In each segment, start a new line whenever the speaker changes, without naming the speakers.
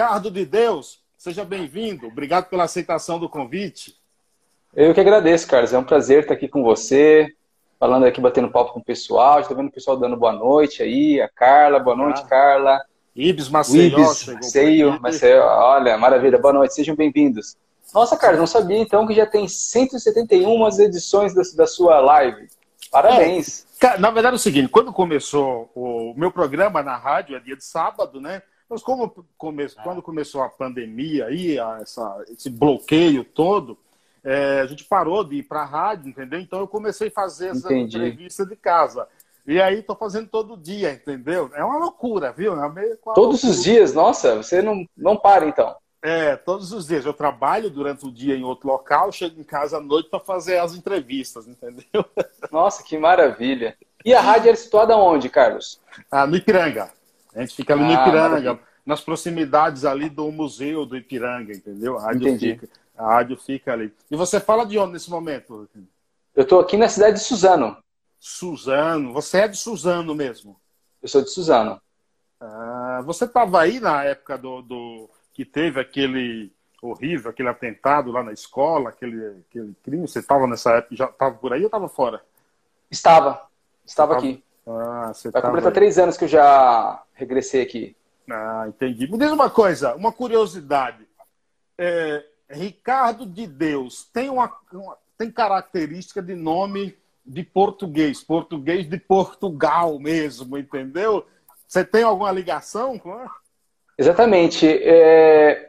Ricardo de Deus, seja bem-vindo. Obrigado pela aceitação do convite.
Eu que agradeço, Carlos. É um prazer estar aqui com você, falando aqui, batendo papo com o pessoal. Estou vendo o pessoal dando boa noite aí. A Carla, boa noite, ah. Carla.
Ibis Maceió.
Ibis, Maceió, Maceió. Olha, maravilha. Boa noite, sejam bem-vindos. Nossa, Carlos, não sabia então que já tem 171 edições da, da sua live. Parabéns.
É, na verdade é o seguinte, quando começou o meu programa na rádio, é dia de sábado, né? Mas como come... ah. quando começou a pandemia aí, essa, esse bloqueio todo, é, a gente parou de ir para a rádio, entendeu? Então eu comecei a fazer essa Entendi. entrevista de casa. E aí estou fazendo todo dia, entendeu? É uma loucura, viu? É
Todos
loucura.
os dias, nossa, você não, não para então.
É, todos os dias. Eu trabalho durante o dia em outro local, chego em casa à noite para fazer as entrevistas, entendeu?
Nossa, que maravilha. E a rádio é situada onde, Carlos?
Ah, no Ipiranga. A gente fica ali ah, no Ipiranga, maravilha. nas proximidades ali do museu do Ipiranga, entendeu? A rádio, Entendi. Fica, a rádio fica ali. E você fala de onde nesse momento?
Eu estou aqui na cidade de Suzano.
Suzano. Você é de Suzano mesmo?
Eu sou de Suzano.
Ah, você estava aí na época do, do que teve aquele horrível, aquele atentado lá na escola, aquele, aquele crime? Você estava nessa época, já estava por aí ou estava fora?
Estava, estava aqui.
Ah, você
Vai completar aí. três anos que eu já regressei aqui.
Ah, entendi. Me diz uma coisa, uma curiosidade. É, Ricardo de Deus tem uma, uma, tem característica de nome de português, português de Portugal mesmo, entendeu? Você tem alguma ligação com?
Exatamente. É...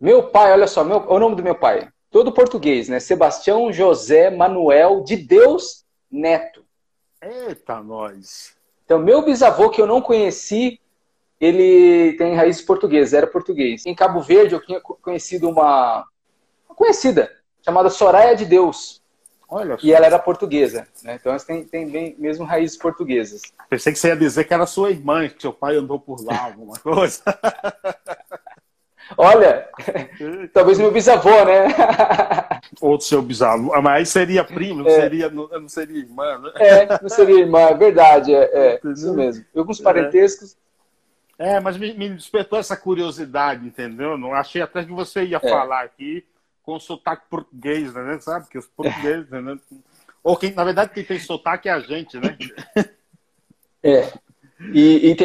Meu pai, olha só, meu... o nome do meu pai, todo português, né? Sebastião José Manuel de Deus Neto.
Eita, nós.
Então, meu bisavô, que eu não conheci, ele tem raízes portuguesas, era português. Em Cabo Verde, eu tinha conhecido uma, uma conhecida, chamada Soraya de Deus. Olha e ela era portuguesa, né? Então elas têm, têm bem, mesmo raízes portuguesas.
Pensei que você ia dizer que era sua irmã, que seu pai andou por lá, alguma coisa.
Olha, talvez meu bisavô, né?
Ou seu bisavô, mas aí seria primo, não, é. seria, não, não, seria irmã, né?
É, não seria irmã, é verdade, é, é isso mesmo. Alguns é. parentescos.
É, mas me, me, despertou essa curiosidade, entendeu? Não achei até que você ia é. falar aqui com sotaque português, né? Sabe? Que os portugueses, né? Ou quem, na verdade, quem tem sotaque é a gente, né?
É. E, e,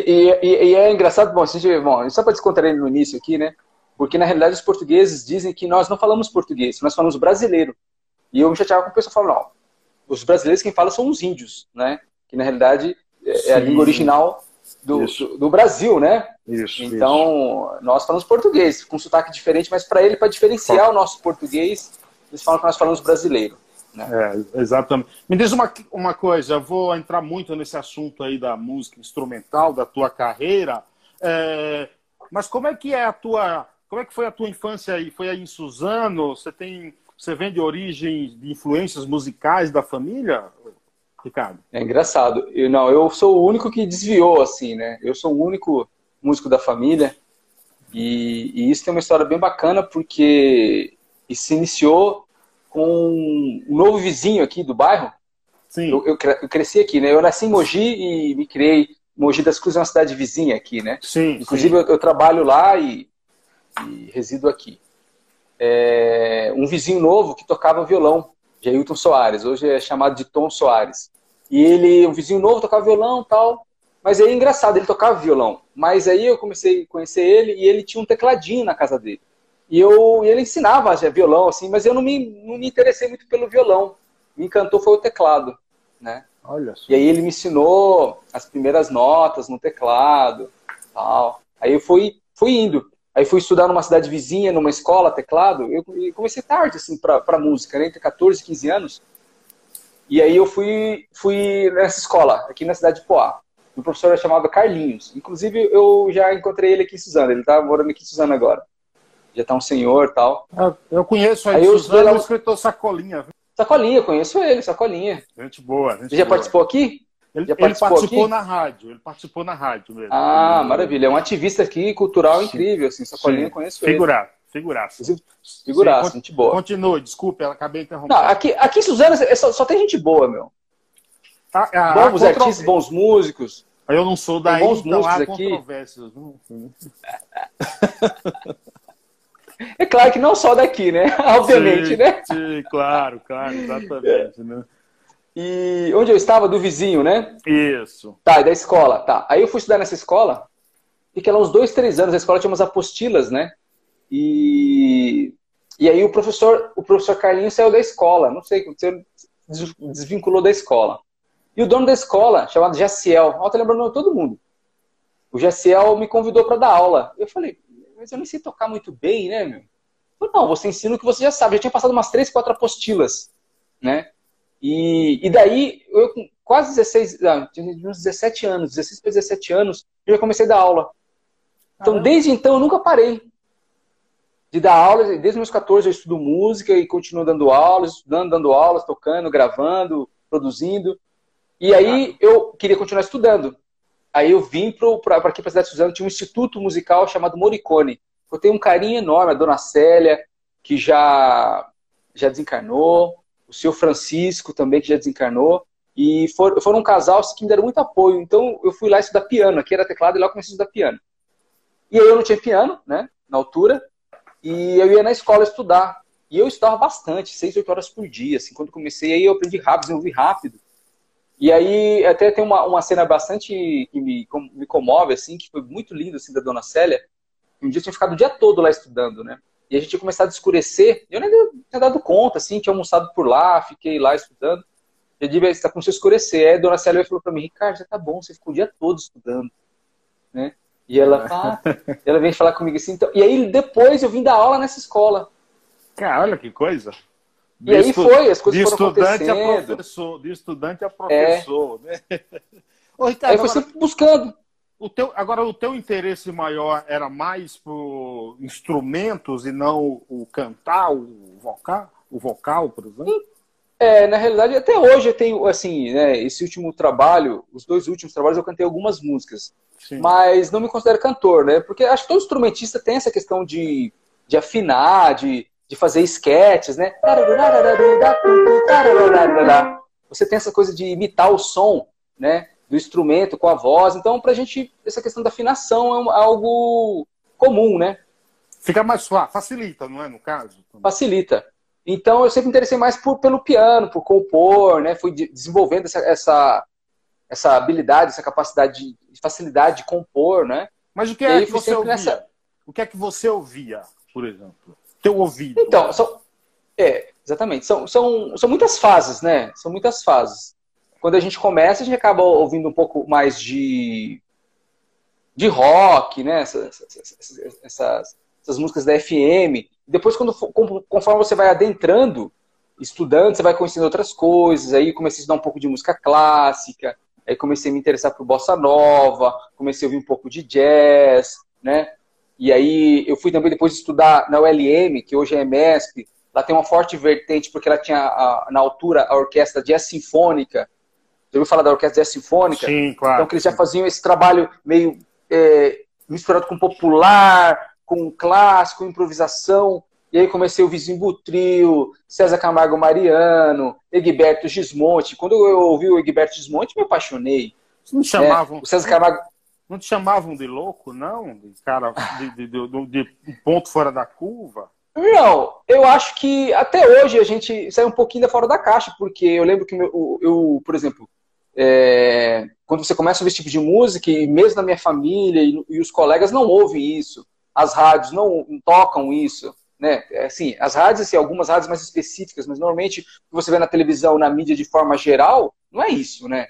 e, e é engraçado, bom, gente, bom, só para descontrair no início aqui, né? Porque na realidade os portugueses dizem que nós não falamos português, nós falamos brasileiro. E eu me chateava com o pessoal falando, não, os brasileiros quem fala são os índios, né? Que na realidade é, é a língua original do, do, do, Brasil, né?
Isso.
Então, isso. nós falamos português, com sotaque diferente, mas para ele, para diferenciar o nosso português, eles falam que nós falamos brasileiro. Né?
É, exatamente. Me diz uma, uma coisa, eu vou entrar muito nesse assunto aí da música instrumental, da tua carreira, é, mas como é que é a tua, como é que foi a tua infância aí? Foi aí em Suzano? Você tem, você vem de origem de influências musicais da família? Ricardo?
É engraçado. Eu, não, eu sou o único que desviou, assim, né? Eu sou o único músico da família. E, e isso tem uma história bem bacana, porque isso se iniciou com um novo vizinho aqui do bairro.
Sim.
Eu, eu, eu cresci aqui, né? Eu nasci em Mogi e me criei. Mogi das Cruzes é uma cidade vizinha aqui, né?
Sim.
Inclusive, sim. Eu, eu, trabalho lá e, e resido aqui. É, um vizinho novo que tocava violão, Jailton Soares. Hoje é chamado de Tom Soares. E ele, um vizinho novo, tocava violão tal. Mas aí, engraçado, ele tocava violão. Mas aí eu comecei a conhecer ele e ele tinha um tecladinho na casa dele. E eu, e ele ensinava já violão, assim, mas eu não me, não me interessei muito pelo violão. Me encantou foi o teclado, né?
Olha só.
E aí ele me ensinou as primeiras notas no teclado, tal. Aí eu fui, fui indo. Aí fui estudar numa cidade vizinha, numa escola, teclado. Eu comecei tarde, assim, para música, né? entre 14 e 15 anos. E aí eu fui, fui nessa escola, aqui na cidade de Poá. O professor era chamado Carlinhos. Inclusive, eu já encontrei ele aqui em Suzano. Ele tá morando aqui em Suzano agora. Já tá um senhor tal.
Eu conheço aí, aí eu Suzano, o escritor Sacolinha.
Sacolinha, conheço ele, Sacolinha.
Gente boa. Gente
já
boa.
participou aqui?
Ele, ele participou aqui? na rádio. Ele participou na rádio mesmo.
Ah, maravilha. É um ativista aqui, cultural Sim. incrível. Assim, Sacolinha, conheço
Figuraço. ele. Figuraço.
Figuraço, gente boa.
Continue, desculpe, ela acabei interrompendo.
Não, aqui, aqui em Suzano só, só tem gente boa, meu.
Ah, ah,
bons artistas, bons músicos.
Eu não sou daí,
bons
então há
músicos aqui.
controvérsias.
É claro que não só daqui, né? Obviamente,
sim,
né?
Sim, claro, claro, exatamente, né?
E onde eu estava? Do vizinho, né?
Isso.
Tá, e da escola, tá. Aí eu fui estudar nessa escola, fiquei lá uns dois, três anos, a escola tinha umas apostilas, né? E, e aí o professor, o professor Carlinhos saiu da escola, não sei, aconteceu, desvinculou da escola. E o dono da escola, chamado Jaciel, ó, tá lembrando todo mundo. O Jaciel me convidou para dar aula. Eu falei, mas eu nem sei tocar muito bem, né, meu? Falei, não, você ensina o que você já sabe. Já tinha passado umas três, quatro apostilas, né? E, e daí, eu com quase 16, não, tinha uns 17 anos, 16 para 17 anos, eu já comecei a dar aula. Então, desde então, eu nunca parei de dar aulas. Desde meus 14 eu estudo música e continuo dando aulas, estudando, dando aulas, tocando, gravando, produzindo. E aí eu queria continuar estudando. Aí eu vim para aqui para a cidade de Suzano, tinha um instituto musical chamado Moricone. Eu tenho um carinho enorme, a dona Célia, que já, já desencarnou, o senhor Francisco também, que já desencarnou. E foram, um casal que me deram muito apoio. Então eu fui lá estudar piano, aqui era teclado e lá comecei a estudar piano. E aí eu não tinha piano, né, na altura, e eu ia na escola estudar. E eu estudava bastante, seis, oito horas por dia. Assim, quando comecei, aí eu aprendi rápido, desenvolvi rápido. E aí até tem uma, uma cena bastante que me, me comove, assim, que foi muito lindo, assim, da dona Célia. Um dia eu tinha ficado o dia todo lá estudando, né? E a gente tinha começado a escurecer. Eu nem tinha dado conta, assim, tinha almoçado por lá, fiquei lá estudando. Eu disse, está começando a escurecer. Aí a dona Célia falou para mim, Ricardo, já tá bom, você ficou o dia todo estudando, né? E ela, ah, ela vem falar comigo assim. Então, e aí depois eu vim dar aula nessa escola.
Cara, olha que coisa.
De e aí foi, as coisas de foram
estudante
acontecendo.
A professor, de estudante a professor, é. né?
Ô, Ricardo, aí foi agora, sempre buscando.
O teu, agora, o teu interesse maior era mais por instrumentos e não o cantar, o vocal, o vocal, por exemplo?
É, na realidade, até hoje eu tenho, assim, né, esse último trabalho, os dois últimos trabalhos eu cantei algumas músicas. Sim. Mas não me considero cantor, né? Porque acho que todo instrumentista tem essa questão de, de afinar, de, de fazer esquetes, né? Você tem essa coisa de imitar o som, né? Do instrumento com a voz. Então, pra gente, essa questão da afinação é algo comum, né?
Fica mais suave, facilita, não é, no caso?
Facilita. Então, eu sempre me interessei mais por, pelo piano, por compor, né? Fui desenvolvendo essa, essa, essa habilidade, essa capacidade de facilidade de compor, né?
Mas o que é que você ouvia? Nessa... O que é que você ouvia, por exemplo? Teu ouvido.
Então, são, é, exatamente. São, são, são muitas fases, né? São muitas fases. Quando a gente começa, a gente acaba ouvindo um pouco mais de, de rock, né? Essas, essas, essas, músicas da FM. Depois, quando, conforme você vai adentrando, estudando, você vai conhecendo outras coisas. Aí comecei a estudar um pouco de música clássica. Aí comecei a me interessar por bossa nova, comecei a ouvir um pouco de jazz, né? E aí eu fui também depois estudar na ULM, que hoje é MESP. Lá tem uma forte vertente, porque ela tinha, a, na altura, a orquestra jazz sinfônica. Já ouviu falar da orquestra sinfônica?
Sim, claro.
Então, que eles já faziam esse trabalho meio é, misturado com popular, com clássico, improvisação. E aí comecei o Vizinho Butrio, César Camargo Mariano, Egberto Gismonte. Quando eu ouvi o Egberto Gismonte, me apaixonei.
Não chamavam.
É, o César Camargo.
Não te chamavam de louco, não? De cara, de, de, de, de, ponto fora da curva?
Não, eu acho que até hoje a gente sai um pouquinho da fora da caixa, porque eu lembro que eu, eu por exemplo, é, quando você começa a ouvir esse tipo de música, e mesmo na minha família e, e os colegas não ouvem isso, as rádios não, não tocam isso né? Assim, as rádios, assim, algumas rádios mais específicas, mas normalmente o que você vê na televisão, na mídia de forma geral, não é isso, né?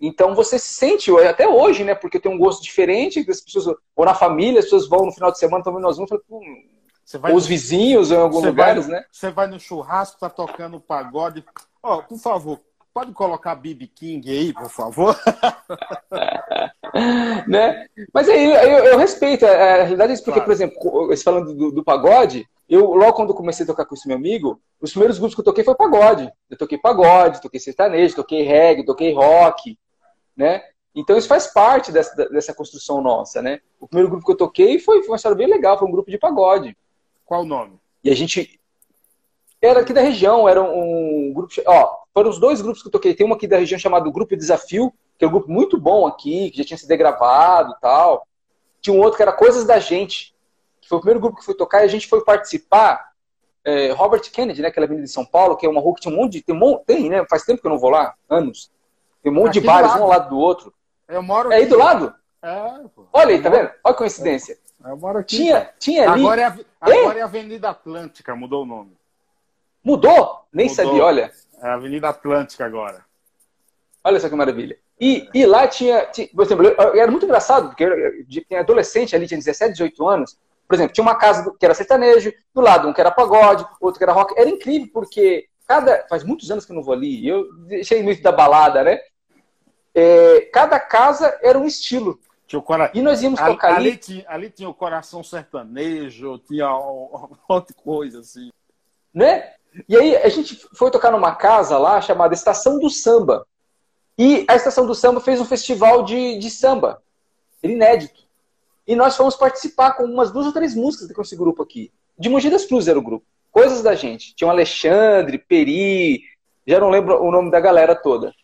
Então você se sente, até hoje, né? Porque tem um gosto diferente, as pessoas, ou na família, as pessoas vão no final de semana, também nós vamos, ou os vizinhos, ou em alguns lugares,
vai,
né?
Você vai no churrasco, tá tocando pagode. Ó, oh, por favor, pode colocar BB King aí, por favor?
né? Mas aí eu, eu, respeito, a realidade é isso, porque, claro. por exemplo, falando do, do, pagode, eu, logo quando comecei a tocar com esse meu amigo, os primeiros grupos que eu toquei foi pagode. Eu toquei pagode, toquei sertanejo, toquei reggae, toquei rock, né? Então isso faz parte dessa, dessa construção nossa, né? O primeiro grupo que eu toquei foi, foi uma história bem legal, foi um grupo de pagode.
Qual o nome?
E a gente, era aqui da região, era um grupo. Ó, foram os dois grupos que eu toquei. Tem um aqui da região chamado Grupo Desafio, que é um grupo muito bom aqui, que já tinha sido gravado e tal. Tinha um outro que era Coisas da Gente, que foi o primeiro grupo que foi tocar e a gente foi participar. É, Robert Kennedy, né, aquela avenida de São Paulo, que é uma rua que tinha um monte de. Tem, um tem né? Faz tempo que eu não vou lá, anos. Tem um monte aqui de bares, um ao lado do outro.
Eu moro
É aí do lado?
É,
pô. Olha aí, tá vendo? Olha a coincidência.
Eu moro aqui.
Tinha, tinha ali.
Agora é, a, agora é a Avenida Atlântica, mudou o nome.
Mudou? Nem
Mudou.
sabia, olha.
É a Avenida Atlântica agora.
Olha só que maravilha. E, e lá tinha, tinha, por exemplo, era muito engraçado, porque tinha adolescente ali, tinha 17, 18 anos. Por exemplo, tinha uma casa que era sertanejo, do lado um que era pagode, outro que era rock. Era incrível, porque cada. Faz muitos anos que eu não vou ali, eu deixei muito da balada, né? É, cada casa era um estilo.
Tinha cora...
E nós íamos tocar ali.
ali, tinha, ali tinha o coração sertanejo, tinha um monte de coisa assim.
né? E aí a gente foi tocar numa casa lá chamada Estação do Samba. E a Estação do Samba fez um festival de, de samba, inédito. E nós fomos participar com umas duas ou três músicas com esse grupo aqui. De Mogi das era o grupo. Coisas da gente. Tinha o Alexandre, Peri, já não lembro o nome da galera toda.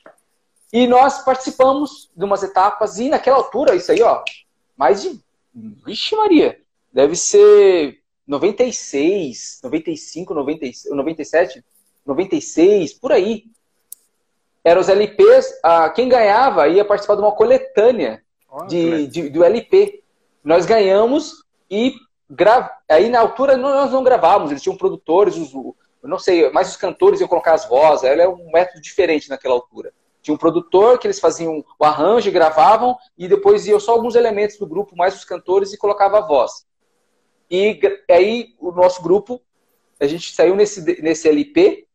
E nós participamos de umas etapas, e naquela altura, isso aí, ó, mais de. Vixe, Maria! Deve ser 96, 95, 96, 97, 96, por aí. Eram os LPs, ah, quem ganhava ia participar de uma coletânea de, de- do LP. Nós ganhamos e gra... aí na altura nós não gravávamos, eles tinham produtores, os, eu não sei, mas os cantores iam colocar as vozes, ela é um método diferente naquela altura. Tinha um produtor que eles faziam o arranjo, gravavam e depois iam só alguns elementos do grupo, mais os cantores e colocava a voz. E aí o nosso grupo, a gente saiu nesse, nesse LP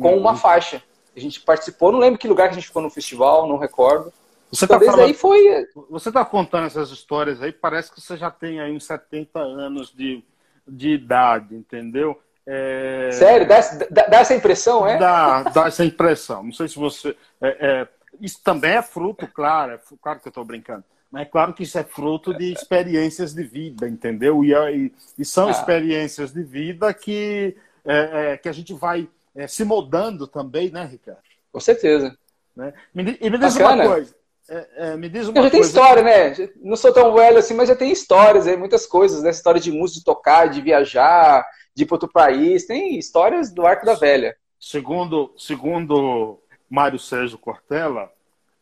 com
Uhum.
uma faixa. A gente participou, não lembro que lugar que a gente ficou no festival, não recordo.
Você
Então,
está
desde aí foi
você tá contando essas histórias aí, parece que você já tem aí uns 70 anos de, de idade, entendeu? É...
Sério, dá, dá- dá essa impressão, é?
Dá, dá essa impressão. Não sei se você. é, é, isso também é fruto, claro, é, claro que eu estou brincando. Mas é claro que isso é fruto de experiências de vida, entendeu? E, e- e são
Ah.
experiências de vida que, é, é, que a gente vai é, se moldando também, né, Ricardo?
Com certeza.
Né? Me, e me diz
Bacana.
uma coisa. é, é, me diz uma
Eu já
coisa.
história, né? Não sou tão velho assim, mas já tenho histórias aí, muitas coisas, né? História de música, de tocar, de viajar, de ir para outro país. Tem histórias do Arco da Velha.
Segundo, segundo Mário Sérgio Cortella,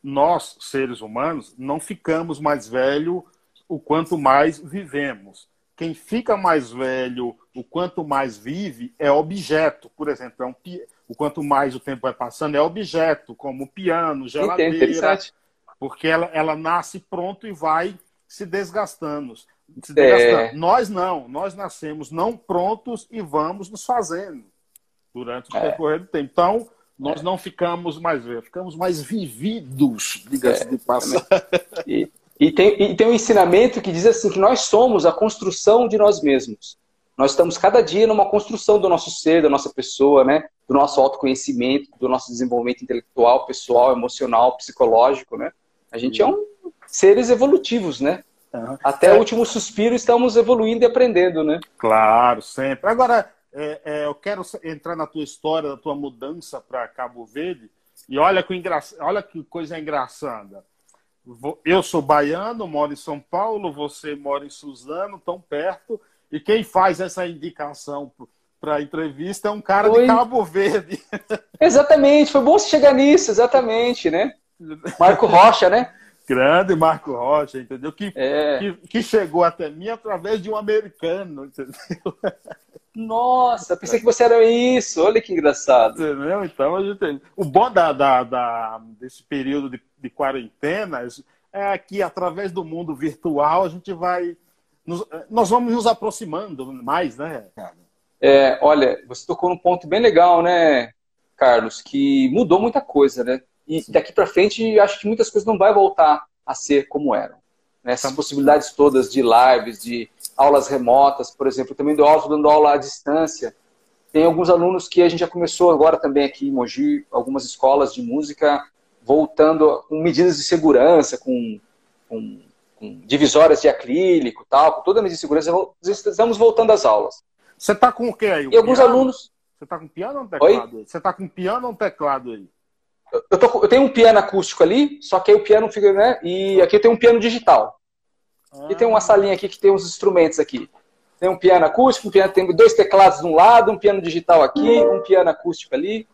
nós, seres humanos, não ficamos mais velhos o quanto mais vivemos. Quem fica mais velho, o quanto mais vive, é objeto. Por exemplo, é um, pi- o quanto mais o tempo vai passando, é objeto, como piano, geladeira, porque ela, ela nasce pronto e vai se desgastando. Se
É.
desgastando. Nós não, nós nascemos não prontos e vamos nos fazendo durante o
É.
decorrer do tempo. Então, nós não ficamos mais velhos, ficamos mais vividos, diga-se
É,
de passagem.
E, e tem, e tem um ensinamento que diz assim que nós somos a construção de nós mesmos. Nós estamos cada dia numa construção do nosso ser, da nossa pessoa, né? Do nosso autoconhecimento, do nosso desenvolvimento intelectual, pessoal, emocional, psicológico, né? A gente é um seres evolutivos, né? Até o último suspiro estamos evoluindo e aprendendo, né?
Claro, sempre. Agora, é, é, eu quero entrar na tua história, da tua mudança para Cabo Verde. E olha que, engra... olha que coisa engraçada. Eu sou baiano, moro em São Paulo, você mora em Suzano, tão perto. E quem faz essa indicação para a entrevista é um cara
Oi.
de Cabo Verde.
Exatamente, foi bom você chegar nisso, exatamente, né? Marco Rocha, né?
Grande Marco Rocha, entendeu? Que,
É.
que, que chegou até mim através de um americano, entendeu?
Nossa, pensei que você era isso. Olha que engraçado.
Entendeu? Então a gente. O bom da, da, da- desse período de, de quarentena é que através do mundo virtual a gente vai. nos- nós vamos nos aproximando mais, né?
É, olha, você tocou num ponto bem legal, né, Carlos? Que mudou muita coisa, né? E daqui para frente, acho que muitas coisas não vai voltar a ser como eram. Né? Essas possibilidades todas de lives, de aulas remotas, por exemplo, eu também dou aula, dando aula à distância. Tem alguns alunos que a gente já começou agora também aqui em Mogi, algumas escolas de música voltando com medidas de segurança, com, com, com divisórias de acrílico, tal, com toda a medida de segurança, estamos voltando às aulas.
Você tá com o que aí? O
E alguns
piano?
alunos
Você tá com piano ou um teclado? aí? Você tá com piano ou um teclado aí?
Eu, tô, eu tenho um piano acústico ali, só que aí o piano fica, né? E aqui eu tenho um piano digital. Ah. E tem uma salinha aqui que tem uns instrumentos aqui. Tem um piano acústico, um piano, tem dois teclados de um lado, um piano digital aqui, um piano acústico ali.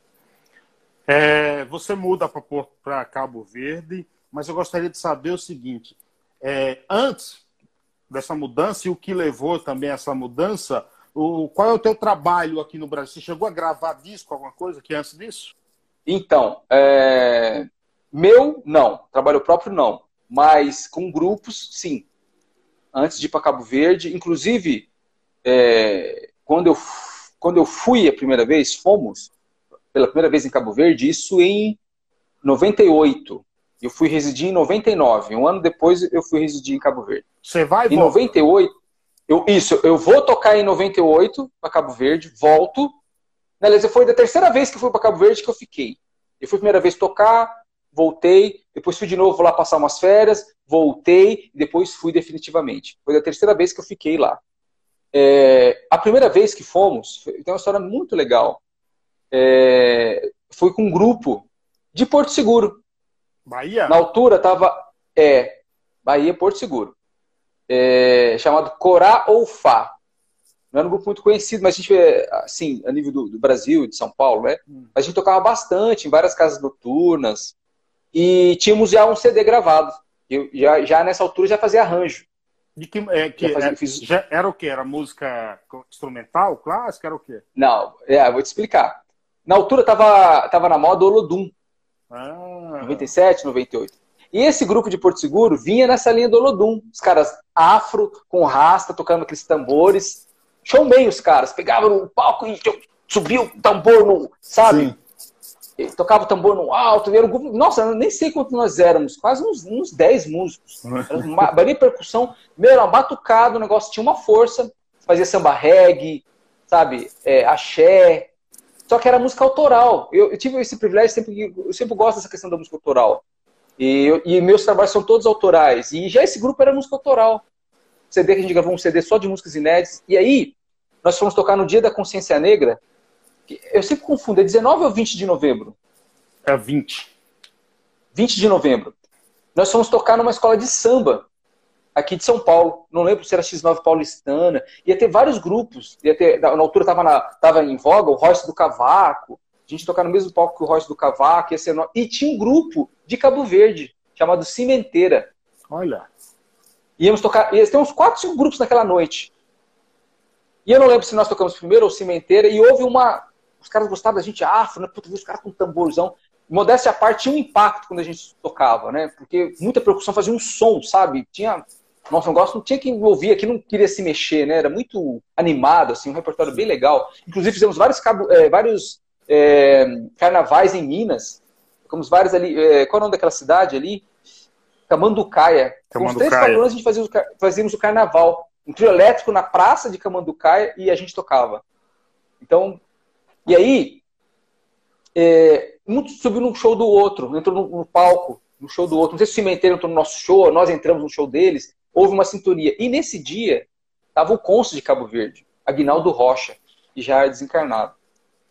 É, você muda para Cabo Verde, mas eu gostaria de saber o seguinte: é, antes dessa mudança e o que levou também a essa mudança, o, qual é o teu trabalho aqui no Brasil? Você chegou a gravar disco, alguma coisa que antes disso?
Então, é... meu, não. Trabalho próprio, não. Mas com grupos, sim. Antes de ir para Cabo Verde. Inclusive, é... quando, eu, quando eu fui a primeira vez, fomos pela primeira vez em Cabo Verde, isso em 98. Eu fui residir em 99. Um ano depois eu fui residir em Cabo Verde.
Você vai
Em volta. 98, eu, isso, eu vou tocar em 98 para Cabo Verde, volto. Aliás, foi da terceira vez que fui para Cabo Verde que eu fiquei. Eu fui a primeira vez tocar, voltei, depois fui de novo lá passar umas férias, voltei, e depois fui definitivamente. Foi da terceira vez que eu fiquei lá. É, a primeira vez que fomos, tem uma história muito legal. É, foi com um grupo de Porto Seguro.
Bahia?
Na altura tava. É, Bahia, Porto Seguro. É, chamado Corá ou Fá. Não era um grupo muito conhecido, mas a gente, assim, a nível do, do Brasil, de São Paulo, né? Hum. A gente tocava bastante em várias casas noturnas. E tínhamos já um CD gravado. Eu já, já nessa altura já fazia arranjo.
De que, é, que fazia, é, fiz... já era o que? Era música instrumental, clássica? Era o quê?
Não, é, vou te explicar. Na altura tava, tava na moda Olodum. Ah. 97, 98. E esse grupo de Porto Seguro vinha nessa linha do Olodum. Os caras afro, com rasta, tocando aqueles tambores. Showman os caras. Pegavam no palco e subiam o tambor no. Sabe? Tocava o tambor no alto. Era um grupo, nossa, eu nem sei quantos nós éramos. Quase uns, uns 10 músicos. Era percussão. Meu, era batucado, o negócio tinha uma força. Fazia samba reggae, sabe? É, axé, só que era música autoral. Eu, eu tive esse privilégio, sempre, eu sempre gosto dessa questão da música autoral. E, e, meus trabalhos são todos autorais. E já esse grupo era música autoral. CD que a gente gravou um CD só de músicas inéditas. E aí, nós fomos tocar no Dia da Consciência Negra. Eu sempre confundo, é 19 ou 20 de novembro?
É 20.
20 de novembro. Nós fomos tocar numa escola de samba aqui de São Paulo. Não lembro se era X9 paulistana. Ia ter vários grupos. Ia ter, na altura estava tava em voga o Royce do Cavaco. A gente tocar no mesmo palco que o Royce do Cavaco. Ia ser no... E tinha um grupo de Cabo Verde, chamado Cimenteira.
Olha.
Íamos tocar. Ia ter uns 4, 5 grupos naquela noite. E eu não lembro se nós tocamos primeiro ou Cimenteira. E houve uma. Os caras gostavam da gente afro, né? Puta, os caras com tamborzão modéstia à parte, tinha um impacto quando a gente tocava, né? Porque muita percussão fazia um som, sabe? Tinha nosso negócio não tinha que ouvir aqui, não queria se mexer, né? Era muito animado, assim, um repertório bem legal. Inclusive fizemos vários, cabo, é, vários é, carnavais em Minas. Ficamos vários ali. É, qual é o nome daquela cidade ali? Camanducaia. Com os três patrões a gente fazia, fazíamos o carnaval. Um trio elétrico na praça de Camanducaia e a gente tocava. Então, e aí, é, um subiu num show do outro, entrou no, no palco, no show do outro. Não sei se o Cimenteiro entrou no nosso show, nós entramos no show deles houve uma sintonia. E nesse dia, estava o cônsul de Cabo Verde, Aguinaldo Rocha, e já desencarnado.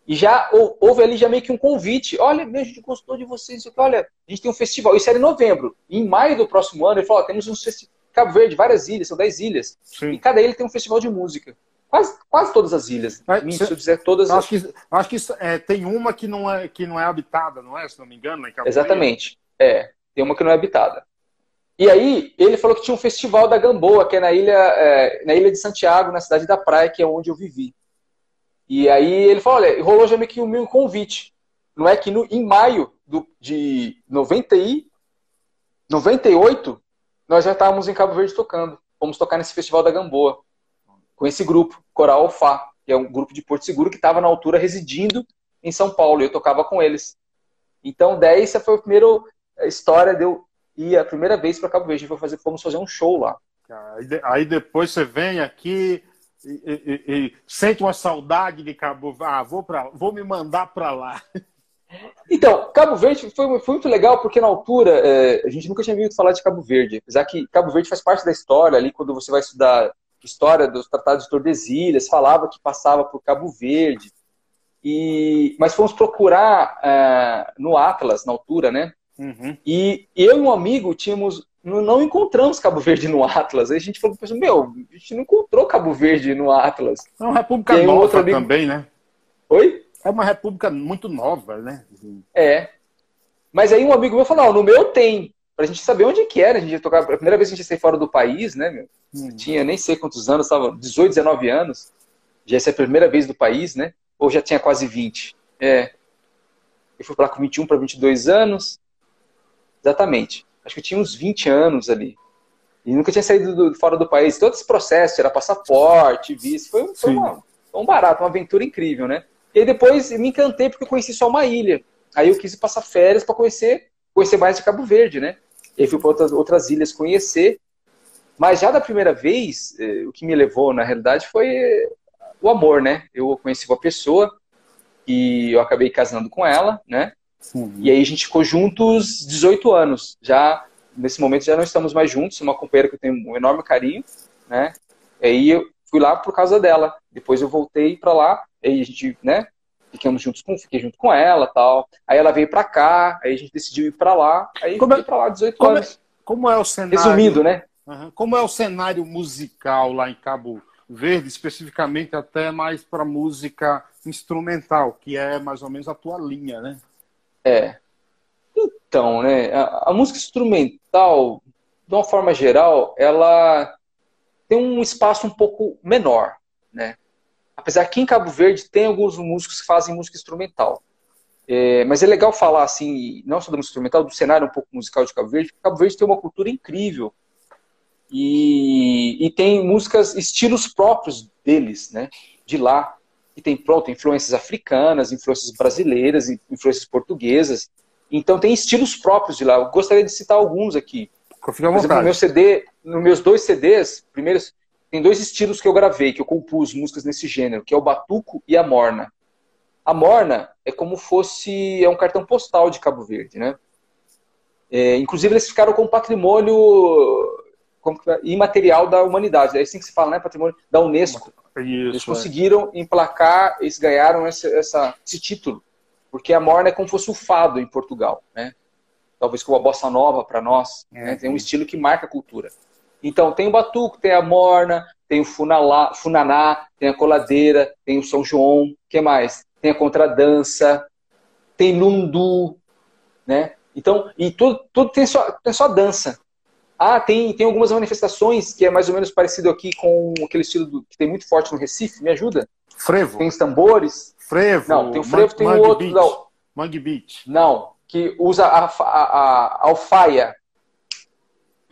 E já houve ali já meio que um convite. Olha, a gente gostou de vocês. Olha, gente tem um festival. Isso era em novembro. E em maio do próximo ano, ele falou: temos um festival. Cabo Verde, várias ilhas, são 10 ilhas. Sim. E cada ilha tem um festival de música. Quase, quase todas as ilhas. Mas, se eu dizer todas
acho Que, acho que é, tem uma que não, é, que não é habitada, não é? Se não me engano, em
Cabo Exatamente. É, tem uma que não é habitada. E aí, ele falou que tinha um festival da Gamboa, que é na ilha, é, na ilha de Santiago, na cidade da Praia, que é onde eu vivi. E aí ele falou, olha, rolou já meio que um convite. Não é que no, em maio do, de 90 e 98, nós já estávamos em Cabo Verde tocando. Fomos tocar nesse festival da Gamboa, com esse grupo, Coral Alfá, que é um grupo de Porto Seguro que estava na altura residindo em São Paulo, e eu tocava com eles. Então, daí essa foi a primeira história de eu e a primeira vez para Cabo Verde, fazer, fomos fazer um show lá.
Aí depois você vem aqui e, e, e sente uma saudade de Cabo. Ah, vou, pra, vou me mandar para lá.
Então, Cabo Verde foi, foi, muito legal porque na altura é, a gente nunca tinha ouvido falar de Cabo Verde. Apesar que Cabo Verde faz parte da história ali, quando você vai estudar história dos tratados de Tordesilhas, falava que passava por Cabo Verde. E, mas fomos procurar uh, no Atlas, na altura, né? Uhum. E eu e um amigo tínhamos. Não encontramos Cabo Verde no Atlas. Aí a gente falou, meu, a gente não encontrou Cabo Verde no Atlas.
É uma república nova um amigo... também, né?
Oi?
É uma república muito nova, né?
É. Mas aí um amigo meu falou, no meu tem. Pra gente saber onde que era. A gente ia tocar. A primeira vez que a gente ia sair fora do país, né, meu? Hum. Tinha nem sei quantos anos, estava 18, 19 anos. Já ia ser a primeira vez do país, né? Ou já tinha quase 20. É. Eu fui pra lá com 21 para 22 anos. Exatamente. Acho que eu tinha uns 20 anos ali. E nunca tinha saído do, fora do país. Todo esse processo, era passaporte, visto. Foi, foi uma, um barato, uma aventura incrível, né? E aí depois me encantei porque eu conheci só uma ilha. Aí eu quis passar férias para conhecer, conhecer mais de Cabo Verde, né? E aí fui para outras, outras ilhas conhecer. Mas já da primeira vez, eh, o que me levou, na realidade, foi o amor, né? Eu conheci uma pessoa e eu acabei casando com ela, né? Uhum. E aí a gente ficou juntos 18 anos. Já nesse momento já não estamos mais juntos, uma companheira que eu tenho um enorme carinho, né? E aí eu fui lá por causa dela. Depois eu voltei para lá, aí a gente, né? Ficamos juntos com, fiquei junto com ela, tal. Aí ela veio para cá, aí a gente decidiu ir para lá, aí como é, para lá 18
como é-
anos.
É, como é o cenário?
Resumindo, né?
Uhum. Como é o cenário musical lá em Cabo Verde, especificamente até mais para música instrumental, que é mais ou menos a tua linha, né?
É. Então, né, a, a, música instrumental, de uma forma geral, ela tem um espaço um pouco menor, né? Apesar que em Cabo Verde tem alguns músicos que fazem música instrumental. É, mas é legal falar assim, não só da música instrumental, do cenário um pouco musical de Cabo Verde, porque Cabo Verde tem uma cultura incrível. E, e tem músicas, estilos próprios deles, né? De lá que tem pronto influências africanas, influências brasileiras, influências portuguesas. Então tem estilos próprios de lá. Eu gostaria de citar alguns aqui.
Fica Por exemplo,
no meu CD, nos meus dois CDs, primeiros, tem dois estilos que eu gravei, que eu compus músicas nesse gênero, que é o batuco e a morna. A morna é como fosse é um cartão postal de Cabo Verde, né? É, inclusive eles ficaram com patrimônio é, imaterial da humanidade. É assim que se fala, né? Patrimônio da Unesco. Isso, eles é. conseguiram é. emplacar, eles ganharam esse, essa, esse título, porque a morna é como se fosse o fado em Portugal, né? Talvez como a bossa nova para nós, é. né? tem um estilo que marca a cultura. Então tem o batuco, tem a morna, tem o funalá, funaná, tem a coladeira, tem o São João, que mais? Tem a contradança, tem lundu, né? Então, e tudo, tudo tem só, tem só dança. Ah, tem, tem algumas manifestações que é mais ou menos parecido aqui com aquele estilo do, que tem muito forte no Recife. Me ajuda?
Frevo.
Tem os tambores.
Frevo.
Não, tem o frevo, tem o outro. Beach. Não.
Mangue Beach.
Não, que usa a, a, a, alfaia.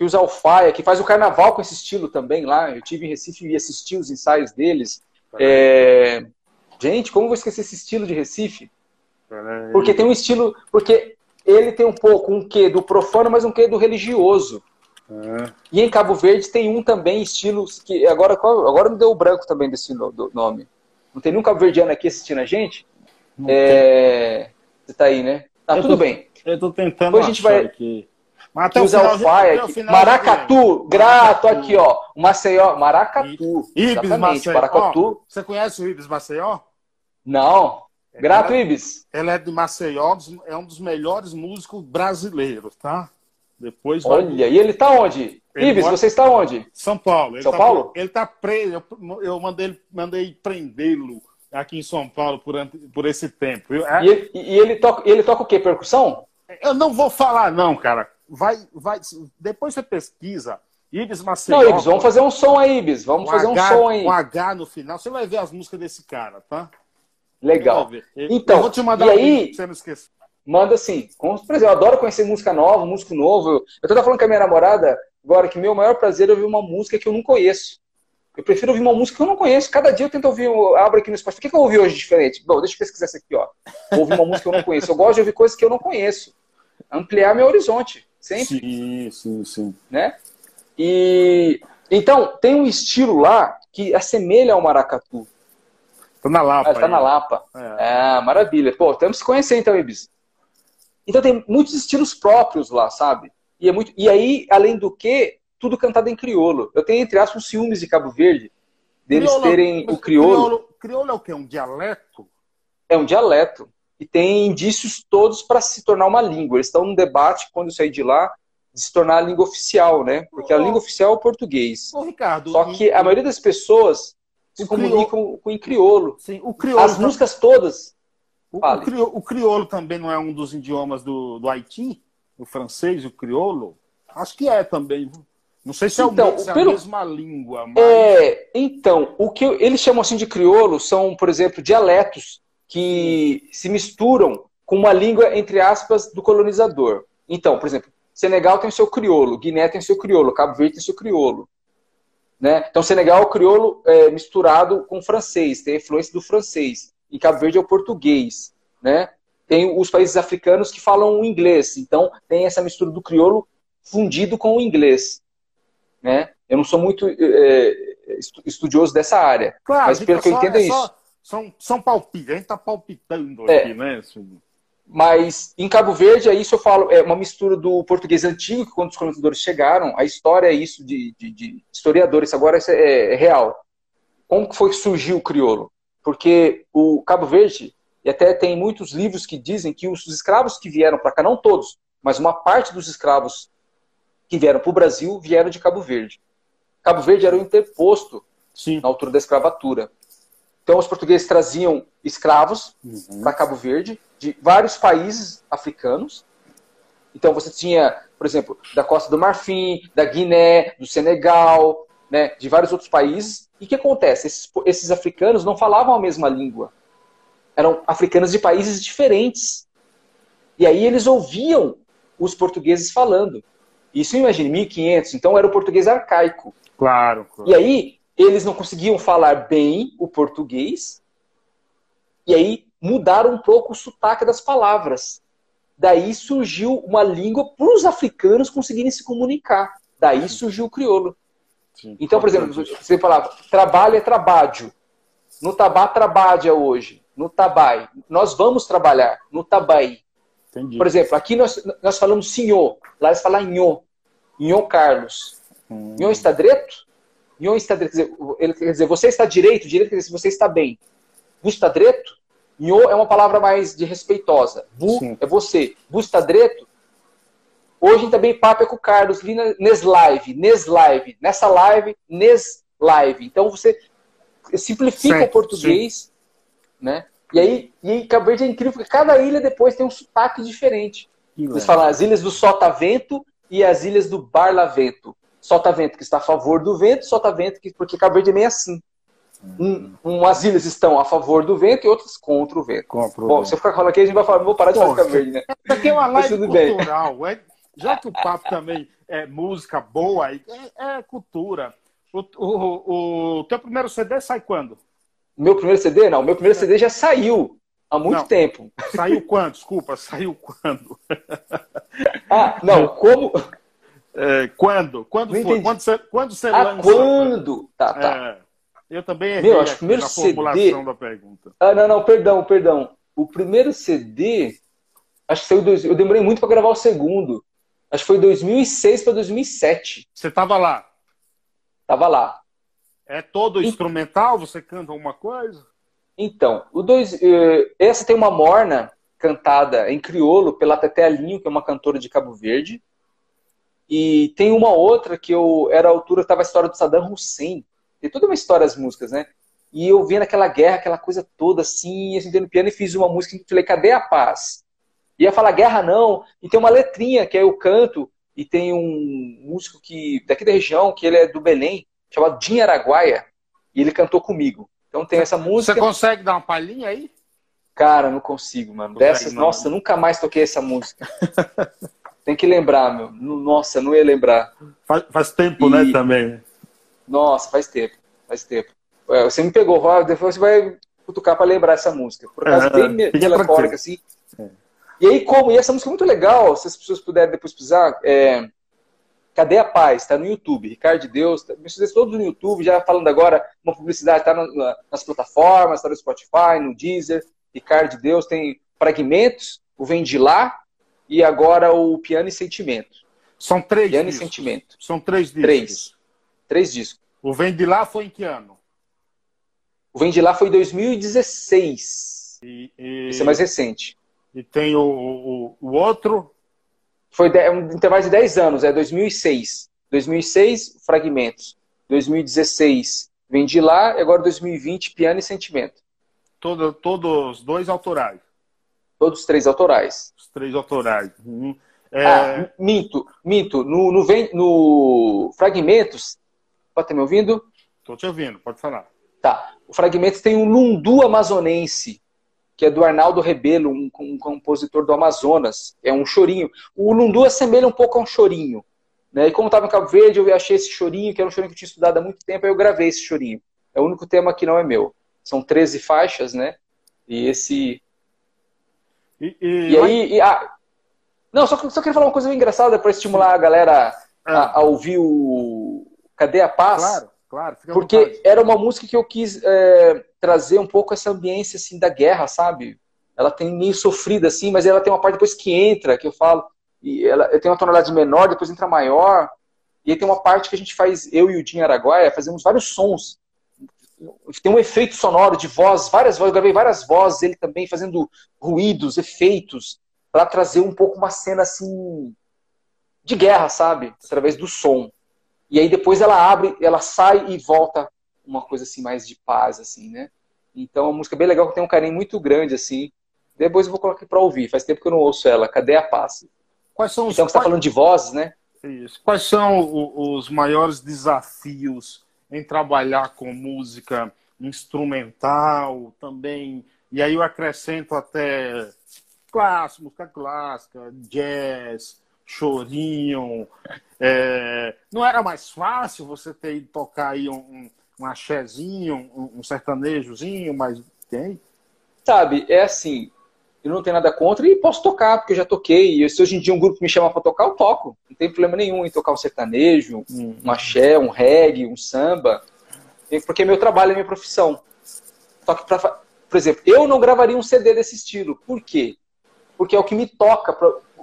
Que usa alfaia, que faz o carnaval com esse estilo também lá. Eu tive em Recife e assisti os ensaios deles. É... Gente, como vou esquecer esse estilo de Recife? Porque tem um estilo. Porque ele tem um pouco um quê do profano, mas um quê do religioso. É. E em Cabo Verde tem um também, estilo que agora, agora me deu o branco também desse nome. Não tem nenhum cabo verdiano aqui assistindo a gente? É... Você tá aí, né? Tá eu tudo
tô,
bem.
Eu tô tentando Depois a gente vai
aqui. Mas até aqui. Maracatu, grato Maracatu. aqui, ó. Maceió, Maracatu.
Ibis Maceió. Maracatu. você conhece o Ibis Maceió?
Não. É, grato, Ibis.
Ele é de Maceió, é um dos melhores músicos brasileiros, tá?
Depois vai... Olha, e ele está onde? Ele Ives, mora... você está onde?
São Paulo. Ele
São
tá
Paulo?
Ele está preso. Eu, eu mandei, mandei prendê-lo aqui em São Paulo por, por esse tempo. Eu,
é... e, ele, e ele, toca, ele toca o quê? Percussão?
Eu não vou falar, não, cara. Vai, vai, depois você pesquisa. Ibis Maceió.
Não, Ibis, vamos fazer um som aí, Ibis. Vamos um fazer um som aí.
Com H no final. Você vai ver as músicas desse cara, tá?
Legal. Então, eu
vou te mandar
e um aí,
pra você não esquecer
manda assim. Por exemplo, eu adoro conhecer música nova, músico novo. Eu tô falando com a minha namorada agora que meu maior prazer é ouvir uma música que eu não conheço. Eu prefiro ouvir uma música que eu não conheço. Cada dia eu tento ouvir, eu abro aqui no Spotify. O que, que eu ouvi hoje diferente? Bom, deixa eu pesquisar isso aqui, ó. Vou ouvir uma música que eu não conheço. Eu gosto de ouvir coisas que eu não conheço. Ampliar meu horizonte. Sempre.
Sim, sim, sim.
Né? E então, tem um estilo lá que assemelha ao maracatu.
Tô na Lapa.
Ah, tá aí. na Lapa. É. Ah, maravilha. Pô, temos que se conhecer então, Ibis. Então tem muitos estilos próprios lá, sabe? E, é muito... e aí, além do que, tudo cantado em crioulo. Eu tenho, entre aspas, ciúmes de Cabo Verde, deles crioulo, terem o crioulo.
crioulo. Crioulo é o quê? Um dialeto?
é um dialeto e tem indícios todos para se tornar uma língua. Eles estão num debate, quando eu saí de lá, de se tornar a língua oficial, né? Porque a língua oficial é o português.
Ô, Ricardo,
Só que a maioria das pessoas se comunicam com em crioulo.
Sim, o crioulo.
As músicas todas.
O, o, crioulo, o crioulo também não é um dos idiomas do, do Haiti? O francês, o crioulo? Acho que é também. Não sei se é, então, o, se é pelo... a mesma língua. Mas...
É, então, o que eles chamam assim de crioulo são, por exemplo, dialetos que se misturam com uma língua, entre aspas, do colonizador. Então, por exemplo, Senegal tem o seu crioulo, Guiné tem o seu crioulo, Cabo Verde tem o seu crioulo. Né? Então, Senegal é o crioulo é, misturado com o francês, tem a influência do francês. E Cabo Verde é o português. Né? Tem os países africanos que falam o inglês. Então, tem essa mistura do crioulo fundido com o inglês. Né? Eu não sou muito é, estudioso dessa área. Claro, mas pelo que eu entendo é, é isso. Só,
são, são palpites, a gente está palpitando é. aqui, né?
Mas em Cabo Verde, é isso eu falo, é uma mistura do português antigo, que quando os colonizadores chegaram, a história é isso de, de, de historiadores, agora é, é, real. Como que foi que surgiu o crioulo? Porque o Cabo Verde, e até tem muitos livros que dizem que os escravos que vieram para cá, não todos, mas uma parte dos escravos que vieram para o Brasil vieram de Cabo Verde. Cabo Verde era o interposto Sim. na altura da escravatura. Então, os portugueses traziam escravos uhum. para Cabo Verde, de vários países africanos. Então, você tinha, por exemplo, da Costa do Marfim, da Guiné, do Senegal, né, de vários outros países. E o que acontece? Esses, esses africanos não falavam a mesma língua. Eram africanos de países diferentes. E aí eles ouviam os portugueses falando. Isso, imagine, 1500. Então, era o português arcaico.
Claro, claro.
E aí, eles não conseguiam falar bem o português, e aí mudaram um pouco o sotaque das palavras. Daí surgiu uma língua para os africanos conseguirem se comunicar. Daí surgiu o crioulo. Sim, então, por exemplo, você falava, trabalho é trabalho. No Tabá, trabalha hoje. No Tabai. Nós vamos trabalhar. No Tabai. Entendi. Por exemplo, aqui nós, nós falamos senhor. Lá eles falam nhô. Nhô Carlos. Hum. Nhô está direito? Nyon está direito, quer dizer, ele quer dizer, você está direito, direito quer dizer, você está bem. Vous está direito? Nyo é uma palavra mais de respeitosa. Bu Sim. é você. Vous está direito? Hoje também papo é com o Carlos, vi nes live, nes live, nessa live, nes live. Então você simplifica Sim. o português, Sim. né? E aí, e aí Cabo Verde é incrível, porque cada ilha depois tem um sotaque diferente. Eles falam as ilhas do Sotavento e as ilhas do Barlavento solta vento que está a favor do vento, solta vento que, porque Cabo Verde é meio assim. Um, umas ilhas estão a favor do vento e outras contra o vento. Contra o Bom, vento. se eu ficar falando aqui, a gente vai falar, vou parar de falar Cabo Verde, né?
Isso aqui é uma live cultural. É, já que o papo também é música boa, é, é cultura. O, o, o, teu primeiro CD sai quando?
Meu primeiro CD? Não, meu primeiro CD já saiu há muito não, tempo.
Saiu quando? Desculpa, saiu quando?
ah, não, como
é, quando? Quando não foi? Quando você, quando você
ah, lança? Quando? Tá, tá. É,
eu também errei Meu, acho que primeiro na formulação CD... da pergunta.
Ah, não, não, perdão, perdão. O primeiro CD, acho que saiu dois... eu demorei muito para gravar o segundo. Acho que foi 2006 para 2007.
Você estava lá?
Tava lá.
É todo instrumental? Você canta alguma coisa?
Então, o dois, eh, essa tem uma morna cantada em crioulo pela Teté Alinho, que é uma cantora de Cabo Verde. E tem uma outra que eu era a altura, estava a história do Saddam Hussein. Tem toda uma história as músicas, né? E eu vendo aquela guerra, aquela coisa toda assim, assim, no piano e fiz uma música e falei, cadê a paz? Ia falar guerra não, e tem uma letrinha que é o canto, e tem um músico que daqui da região, que ele é do Belém, chamado Dinho Araguaia, e ele cantou comigo. Então tem essa música.
Você consegue dar uma palhinha aí?
Cara, não consigo, mano. Dessas, nossa, nunca mais toquei essa música. Tem que lembrar, meu. Nossa, não ia lembrar.
Faz, faz tempo, né, e... né, também.
Nossa, faz tempo. Faz tempo. É, você me pegou, depois você vai cutucar para lembrar essa música. Por acaso, é, bem melancólica, assim. É. E aí, como? E essa música é muito legal, se as pessoas puderem depois precisar. É... Cadê a Paz? Está no YouTube. Ricardo de Deus. Tá... todos no YouTube, já falando agora, uma publicidade está na, nas plataformas, está no Spotify, no Deezer. Ricardo de Deus tem fragmentos, o Vem de Lá, e agora o Piano e Sentimento.
São três
Piano discos. e Sentimento.
São três discos.
Três. Três discos.
O Vem de Lá foi em que ano?
O Vem de Lá foi em 2016. E, e... Esse é mais recente.
E tem o, o, o outro?
Foi de, um intervalo de 10 anos, é 2006. 2006, Fragmentos. 2016, Vendi Lá. E agora 2020, Piano e Sentimento.
Todo, todos dois autorais?
Todos três autorais.
Os três autorais. Uhum.
É... Ah, minto, minto. No, no, no Fragmentos, pode estar me ouvindo?
Estou te ouvindo, pode falar.
Tá. O Fragmentos tem um lundu amazonense, que é do Arnaldo Rebelo, um, um, compositor do Amazonas. É um chorinho. O lundu assemelha um pouco a um chorinho. Né? E como estava em Cabo Verde, eu achei esse chorinho, que era um chorinho que eu tinha estudado há muito tempo, aí eu gravei esse chorinho. É o único tema que não é meu. São 13 faixas, né? E esse. E, e... e aí. E, ah... Não, só, só queria falar uma coisa engraçada para estimular a galera a, ah. a, ouvir o Cadê a Paz?
Claro, claro.
Porque era uma música que eu quis é, trazer um pouco essa ambiência assim, da guerra, sabe? Ela tem meio sofrida assim, mas ela tem uma parte depois que entra, que eu falo e ela tem uma tonalidade menor, depois entra maior. E aí tem uma parte que a gente faz, eu e o Dinho Araguaia, fazemos vários sons. Tem um efeito sonoro de voz, várias vozes, eu gravei várias vozes, ele também fazendo ruídos, efeitos, para trazer um pouco uma cena assim de guerra, sabe? Através do som. E aí depois ela abre, ela sai e volta uma coisa assim mais de paz, assim, né? Então a música é bem legal, que tem um carinho muito grande, assim. Depois eu vou colocar para ouvir. Faz tempo que eu não ouço ela. Cadê a paz?
Quais são os
então, você está falando de vozes, né?
Isso. Quais são os maiores desafios em trabalhar com música instrumental também? E aí eu acrescento até clássico, música clássica, jazz, chorinho. É... não era mais fácil você ter ido tocar aí um, um axézinho, um, um sertanejozinho, mas tem?
Sabe, é assim, eu não tenho nada contra e posso tocar, porque eu já toquei. E se hoje em dia um grupo me chama para tocar, eu toco. Não tem problema nenhum em tocar um sertanejo, um, axé, um reggae, um samba, porque é meu trabalho é minha profissão. Só que, pra, por exemplo, eu não gravaria um CD desse estilo. Por quê? Porque é o que me toca,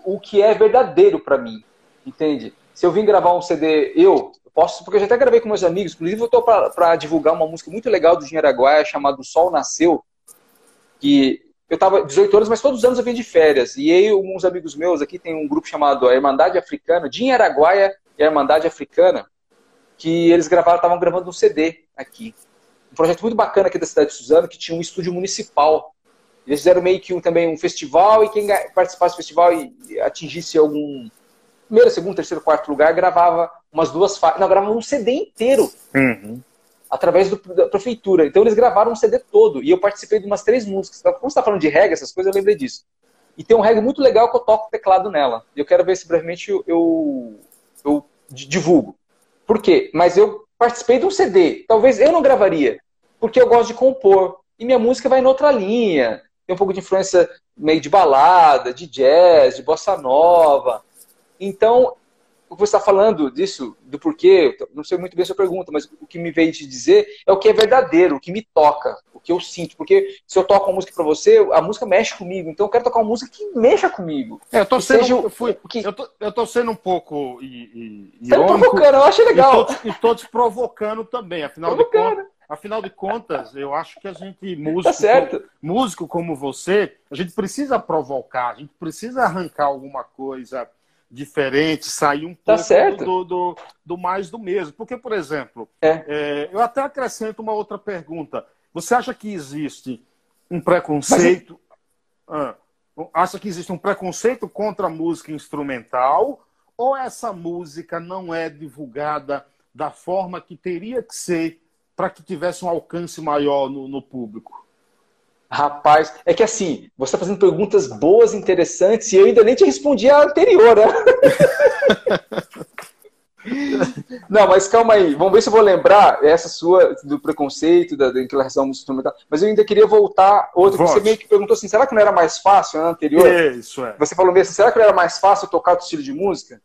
o que é verdadeiro para mim. Entende? Se eu vim gravar um CD, eu, posso, porque eu já até gravei com meus amigos, inclusive eu estou para divulgar uma música muito legal do Dinheiro Araguaia chamada O Sol Nasceu, que eu tava 18 anos, mas todos os anos eu vinha de férias. E aí, uns amigos meus aqui tem um grupo chamado a Irmandade Africana, de Araguaia e a Irmandade Africana, que eles gravaram, estavam gravando um CD aqui. Um projeto muito bacana aqui da cidade de Suzano, que tinha um estúdio municipal. Eles fizeram meio que um, também um festival, e quem participasse do festival e atingisse algum primeiro, segundo, terceiro, quarto lugar, gravava umas duas faixas. Não, gravava um CD inteiro. Uhum através do, da prefeitura. Então eles gravaram um CD todo e eu participei de umas três músicas. Como você está falando de reggae, essas coisas, eu lembrei disso. E tem um reggae muito legal que eu toco teclado nela. Eu quero ver se brevemente eu, eu, eu divulgo. Por quê? Mas eu participei de um CD. Talvez eu não gravaria, porque eu gosto de compor. E minha música vai em outra linha. Tem um pouco de influência meio de balada, de jazz, de bossa nova. Então, você está falando disso, do porquê, não sei muito bem a sua pergunta, mas o que me veio te dizer é o que é verdadeiro, o que me toca, o que eu sinto. Porque se eu toco uma música para você, a música mexe comigo. Então eu quero tocar uma música que mexa comigo.
É, eu tô sendo, seja, eu, fui, que... eu, tô, eu tô sendo um pouco e,
e, tá provocando, eu acho legal.
E tô, te provocando também, afinal de contas. Afinal de contas, eu acho que a gente, músico, tá músico como você, a gente precisa provocar, a gente precisa arrancar alguma coisa diferente, sair um
tá
pouco do, do, do, mais do mesmo. Porque, por exemplo, é. É, eu até acrescento uma outra pergunta. Você acha que existe um preconceito? Mas... Ah, acha que existe um preconceito contra a música instrumental? Ou essa música não é divulgada da forma que teria que ser para que tivesse um alcance maior no, no público?
Rapaz, é que assim, você está fazendo perguntas boas, interessantes, e eu ainda nem te respondi a anterior, né? Não, mas calma aí, vamos ver se eu vou lembrar essa sua do preconceito, da, da inclinação instrumental. Mas eu ainda queria voltar outra, que você meio que perguntou assim: será que não era mais fácil na anterior?
Isso, é.
Você falou mesmo, será que não era mais fácil tocar outro estilo de música?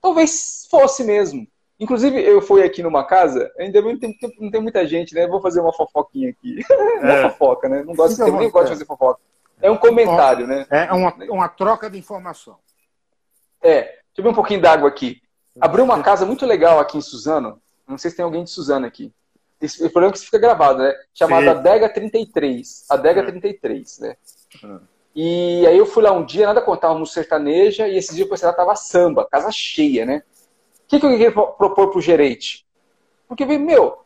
Talvez fosse mesmo. Inclusive, eu fui aqui numa casa, ainda não tem, não tem muita gente, né? Vou fazer uma fofoquinha aqui. É. uma fofoca, né? Não gosto, de, nem gosto de fazer fofoca. É um comentário, né?
É uma, uma troca de informação.
É. Deixa eu ver um pouquinho d'água aqui. Abriu uma casa muito legal aqui em Suzano. Não sei se tem alguém de Suzano aqui. Esse programa que fica gravado, né? Chamado Sim. Adega 33. Adega é. 33, né? É. E aí eu fui lá um dia, nada contava música sertaneja, e esse dia eu lá tava samba, casa cheia, né? O que, que eu queria propor pro gerente? Porque, meu,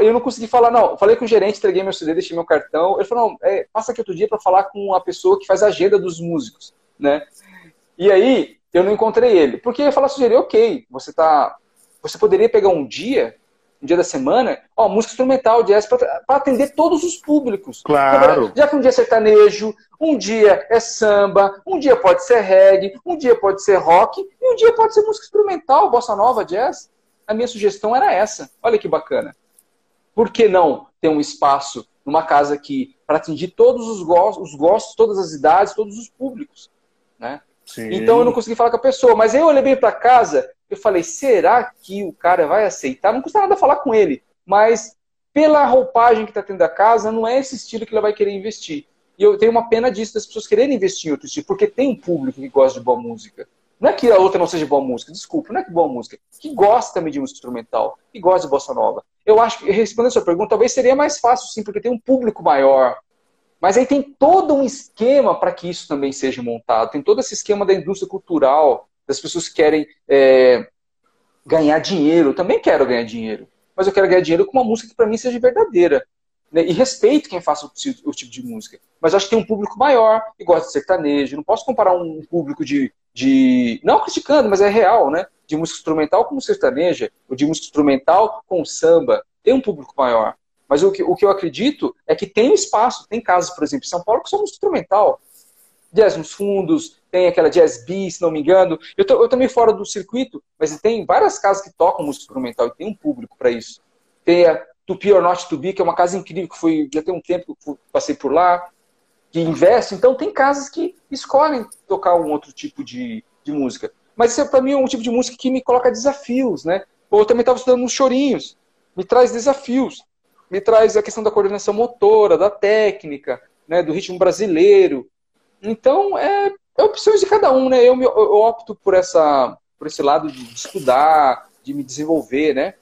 eu não consegui falar, não. Falei com o gerente, entreguei meu CD, deixei meu cartão. Ele falou, não, é, passa aqui outro dia para falar com a pessoa que faz a agenda dos músicos, né? E aí, eu não encontrei ele. Porque eu ia falar, sugerir, ok, você tá... Você poderia pegar um dia um dia da semana, ó, música instrumental, jazz, para atender todos os públicos.
Claro.
Já que um dia é sertanejo, um dia é samba, um dia pode ser reggae, um dia pode ser rock, e um dia pode ser música instrumental, bossa nova, jazz. A minha sugestão era essa. Olha que bacana. Por que não ter um espaço numa casa aqui para atingir todos os gostos, os gostos, todas as idades, todos os públicos, né? Então eu não consegui falar com a pessoa, mas eu olhei bem para casa eu falei, será que o cara vai aceitar? Não custa nada falar com ele, mas pela roupagem que está tendo a casa, não é esse estilo que ele vai querer investir. E eu tenho uma pena disso, das pessoas quererem investir em outro estilo, porque tem um público que gosta de boa música. Não é que a outra não seja boa música, desculpa, não é que boa música, que gosta também de música instrumental, que gosta de bossa nova. Eu acho que, respondendo a sua pergunta, talvez seria mais fácil sim, porque tem um público maior. Mas aí tem todo um esquema para que isso também seja montado. Tem todo esse esquema da indústria cultural, das pessoas que querem é, ganhar dinheiro. Eu também quero ganhar dinheiro, mas eu quero ganhar dinheiro com uma música que para mim seja verdadeira. Né? E respeito quem faça o, tipo de música. Mas acho que tem um público maior que gosta de sertanejo. Não posso comparar um público de, de. Não criticando, mas é real, né? De música instrumental com sertaneja, ou de música instrumental com samba. Tem um público maior. Mas o que, o que eu acredito é que tem espaço, tem casos, por exemplo, em São Paulo, que são instrumental. Jazz nos fundos, tem aquela Jazz B, se não me engano. Eu tô, eu tô meio fora do circuito, mas tem várias casas que tocam música instrumental e tem um público para isso. Tem a Tupi or Not To Be, que é uma casa incrível, que foi, já tem um tempo que passei por lá, que investe. Então tem casas que escolhem tocar um outro tipo de, de música. Mas isso para mim é um tipo de música que me coloca desafios, né? Eu também estava estudando uns chorinhos, me traz desafios, me traz a questão da coordenação motora, da técnica, né, do ritmo brasileiro. Então, é, é opções de cada um, né? Eu, eu, eu opto por, essa, por esse lado de, de estudar, de me desenvolver, né?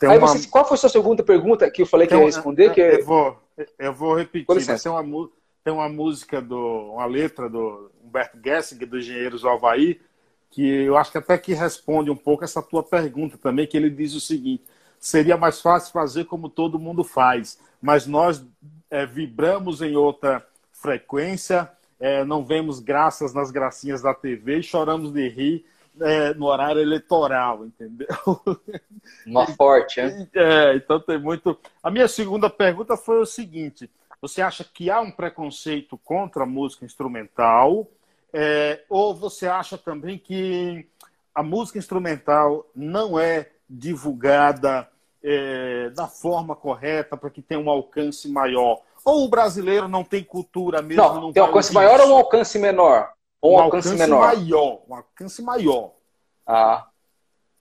Tem Aí uma... você, qual foi a sua segunda pergunta que eu falei que ia responder? Que
é... eu, vou, eu vou repetir. Tem uma, tem uma música, do, uma letra do Humberto Gessing, do Engenheiros do Havaí, que eu acho que até que responde um pouco essa tua pergunta também, que ele diz o seguinte, seria mais fácil fazer como todo mundo faz, mas nós é, vibramos em outra frequência, é, não vemos graças nas gracinhas da TV e choramos de rir é, no horário eleitoral, entendeu?
Uma forte, hein?
É, então tem muito. A minha segunda pergunta foi o seguinte: você acha que há um preconceito contra a música instrumental? É, ou você acha também que a música instrumental não é divulgada é, da forma correta para que tenha um alcance maior? Ou o brasileiro não tem cultura mesmo?
Não, não tem um alcance maior ou um alcance menor?
Ou um, um alcance, alcance menor? maior. Um alcance maior.
Ah.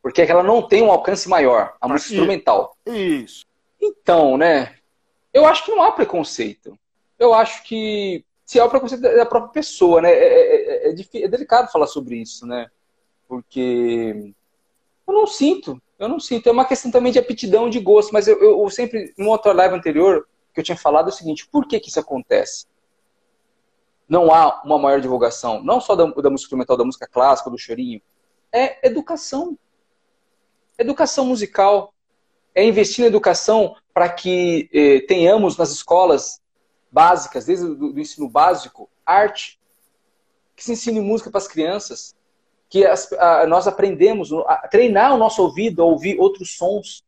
Porque ela não tem um alcance maior, a música instrumental.
Isso.
Então, né? Eu acho que não há preconceito. Eu acho que se há o preconceito é da própria pessoa, né? É, é, é, é, delicado falar sobre isso, né? Porque eu não sinto, eu não sinto. É uma questão também de aptidão, de gosto. Mas eu, eu, eu sempre, em outra live anterior, que eu tinha falado é o seguinte: por que, que isso acontece? Não há uma maior divulgação, não só da, da música instrumental, da música clássica, do chorinho. É educação. Educação musical. É investir na educação para que eh, tenhamos nas escolas básicas, desde o do ensino básico, arte. Que se ensine música para as crianças. Que as, a, nós aprendemos a treinar o nosso ouvido a ouvir outros sons.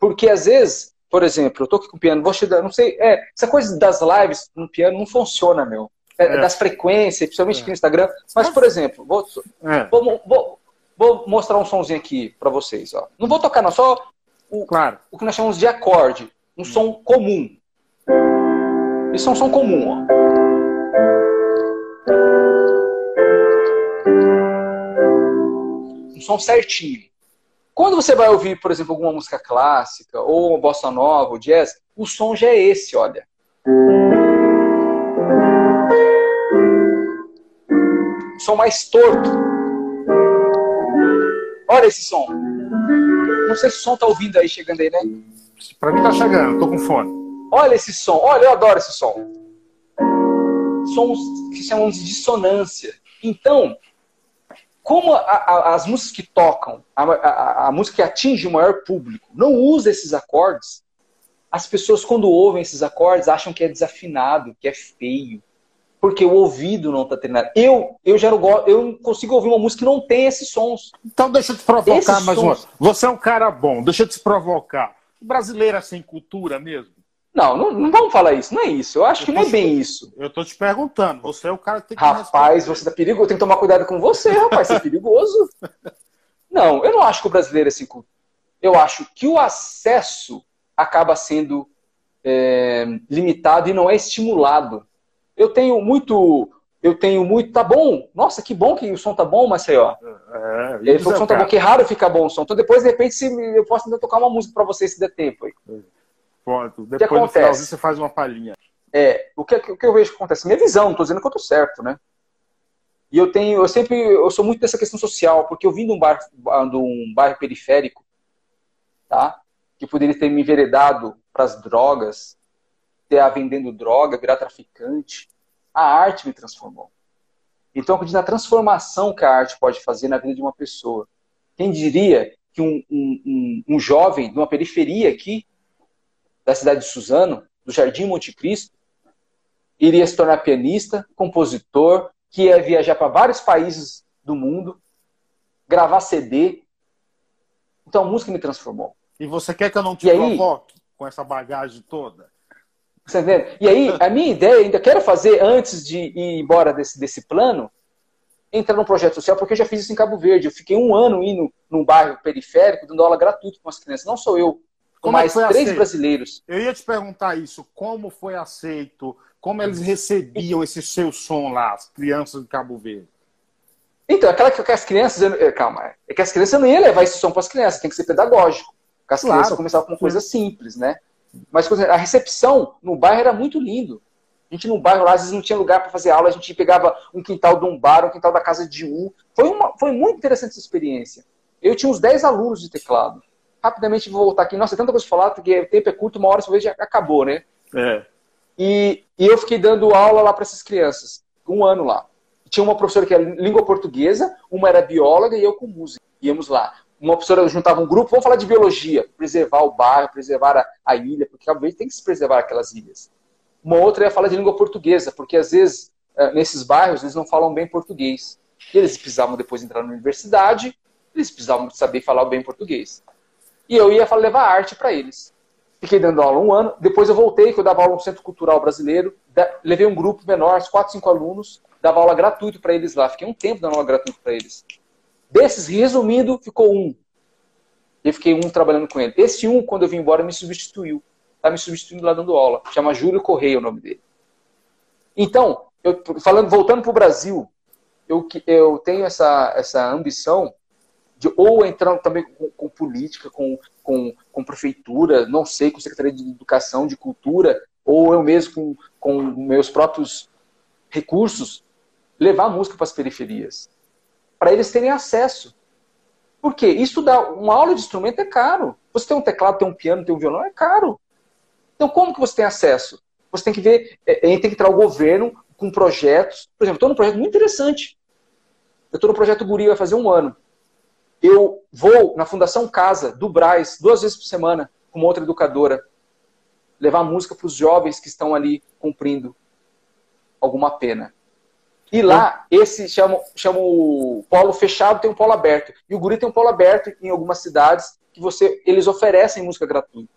Porque às vezes por exemplo, eu tô aqui com o piano, vou te dar, não sei, é, essa coisa das lives no piano não funciona, meu. É, é. Das frequências, principalmente é. aqui no Instagram. Mas, por exemplo, vou, é. vou, vou, vou, mostrar um sonzinho aqui para vocês. Ó. Não vou tocar, não, só o, claro. o que nós chamamos de acorde. Um som comum. Isso é um som comum, ó. Um som certinho. Quando você vai ouvir, por exemplo, alguma música clássica, ou uma bossa nova, ou jazz, o som já é esse, olha. Um som mais torto. Olha esse som. Não sei se o som tá ouvindo aí, chegando aí, né?
Para mim tá chegando, tô com fone.
Olha esse som, olha, eu adoro esse som. Sons que chamamos de dissonância. Então, como a, a, as músicas que tocam, a, a, música que atinge o maior público, não usa esses acordes, as pessoas, quando ouvem esses acordes, acham que é desafinado, que é feio. Porque o ouvido não está treinado. Eu, eu já não gosto, eu não consigo ouvir uma música que não tem esses sons.
Então deixa eu te provocar esses mais uma. Você é um cara bom, deixa eu te provocar. O brasileiro é sem cultura mesmo?
Não, não, não, vamos falar isso, não é isso. Eu acho eu que não é bem isso.
Eu tô te perguntando, você é o cara que tem que
Rapaz, você tá perigoso, tem que tomar cuidado com você, rapaz, você é perigoso. Não, eu não acho que o brasileiro é cultura. Eu acho que o acesso acaba sendo é, limitado e não é estimulado. Eu tenho muito. Eu tenho muito. Tá bom. Nossa, que bom que o som tá bom, Maceió. É, Ele falou que o som tá bom, que é raro ficar bom o som. Então depois, de repente, se eu posso tentar tocar uma música para vocês se der tempo. Aí.
Pronto. Depois que acontece? você faz uma palhinha.
É, o que, o que eu vejo que acontece? Minha visão, não tô dizendo que eu tô certo, né? E eu tenho, eu sempre, eu sou muito dessa questão social, porque eu vim de um bairro, de um bairro periférico, tá? que poderia ter me enveredado para as drogas, ter a vendendo droga, virar traficante. A arte me transformou. Então, eu acredito na transformação que a arte pode fazer na vida de uma pessoa. Quem diria que um, um, um, um jovem de uma periferia aqui, da cidade de Suzano, do Jardim Monte Cristo, iria se tornar pianista, compositor, que ia viajar para vários países do mundo, gravar CD. Então a música me transformou.
E você quer que eu não te e provoque aí, com essa bagagem toda?
Você entende? E aí, a minha ideia, ainda quero fazer, antes de ir embora desse, desse plano, entrar num projeto social, porque eu já fiz isso em Cabo Verde. Eu fiquei um ano indo num bairro periférico, dando aula gratuita com as crianças. Não sou eu, com mais três aceito? brasileiros.
Eu ia te perguntar isso, como foi aceito, como eles recebiam esse seu som lá, as crianças de Cabo Verde?
Então, aquela que as crianças. Calma, é que as crianças não iam levar esse som para as crianças, tem que ser pedagógico. Porque as claro. crianças começavam com coisa simples, né? Mas a recepção no bairro era muito lindo. A gente no bairro lá, às vezes não tinha lugar para fazer aula, a gente pegava um quintal de um bar, um quintal da casa de um. Foi, uma, foi muito interessante essa experiência. Eu tinha uns 10 alunos de teclado. Rapidamente vou voltar aqui. Nossa, tem tanta coisa para falar, porque o tempo é curto, uma hora você já acabou, né?
É.
E, e eu fiquei dando aula lá para essas crianças, um ano lá. Tinha uma professora que era língua portuguesa, uma era bióloga e eu com música. Íamos lá uma professora juntava um grupo, vamos falar de biologia, preservar o bairro, preservar a, a ilha, porque talvez tem que se preservar aquelas ilhas. Uma outra ia falar de língua portuguesa, porque às vezes eh, nesses bairros eles não falam bem português. E eles precisavam depois entrar na universidade, eles precisavam saber falar bem português. E eu ia levar arte para eles. Fiquei dando aula um ano, depois eu voltei, que eu dava aula no Centro Cultural Brasileiro, levei um grupo menor, quatro, cinco alunos, dava aula gratuito para eles lá. Fiquei um tempo dando aula gratuito para eles. Desses, resumindo, ficou um. Eu fiquei um trabalhando com ele. Esse um, quando eu vim embora, me substituiu. Está me substituindo lá dando aula. Chama Júlio Correia o nome dele. Então, eu, falando, voltando para o Brasil, eu, eu tenho essa, essa ambição de ou entrar também com, com política, com, com, com, prefeitura, não sei, com Secretaria de Educação, de Cultura, ou eu mesmo com, com meus próprios recursos, levar a música para as periferias para eles terem acesso. Por quê? Estudar uma aula de instrumento é caro. Você tem um teclado, tem um piano, tem um violão, é caro. Então, como que você tem acesso? Você tem que ver, é, tem que entrar o governo com projetos. Por exemplo, estou num projeto muito interessante. Eu estou no projeto Guri, vai fazer um ano. Eu vou na Fundação Casa, do Braz, duas vezes por semana, com uma outra educadora, levar música para os jovens que estão ali cumprindo alguma pena. E lá, esse chama, chama o polo fechado, tem um polo aberto. E o Guri tem um polo aberto em algumas cidades que você, eles oferecem música gratuita.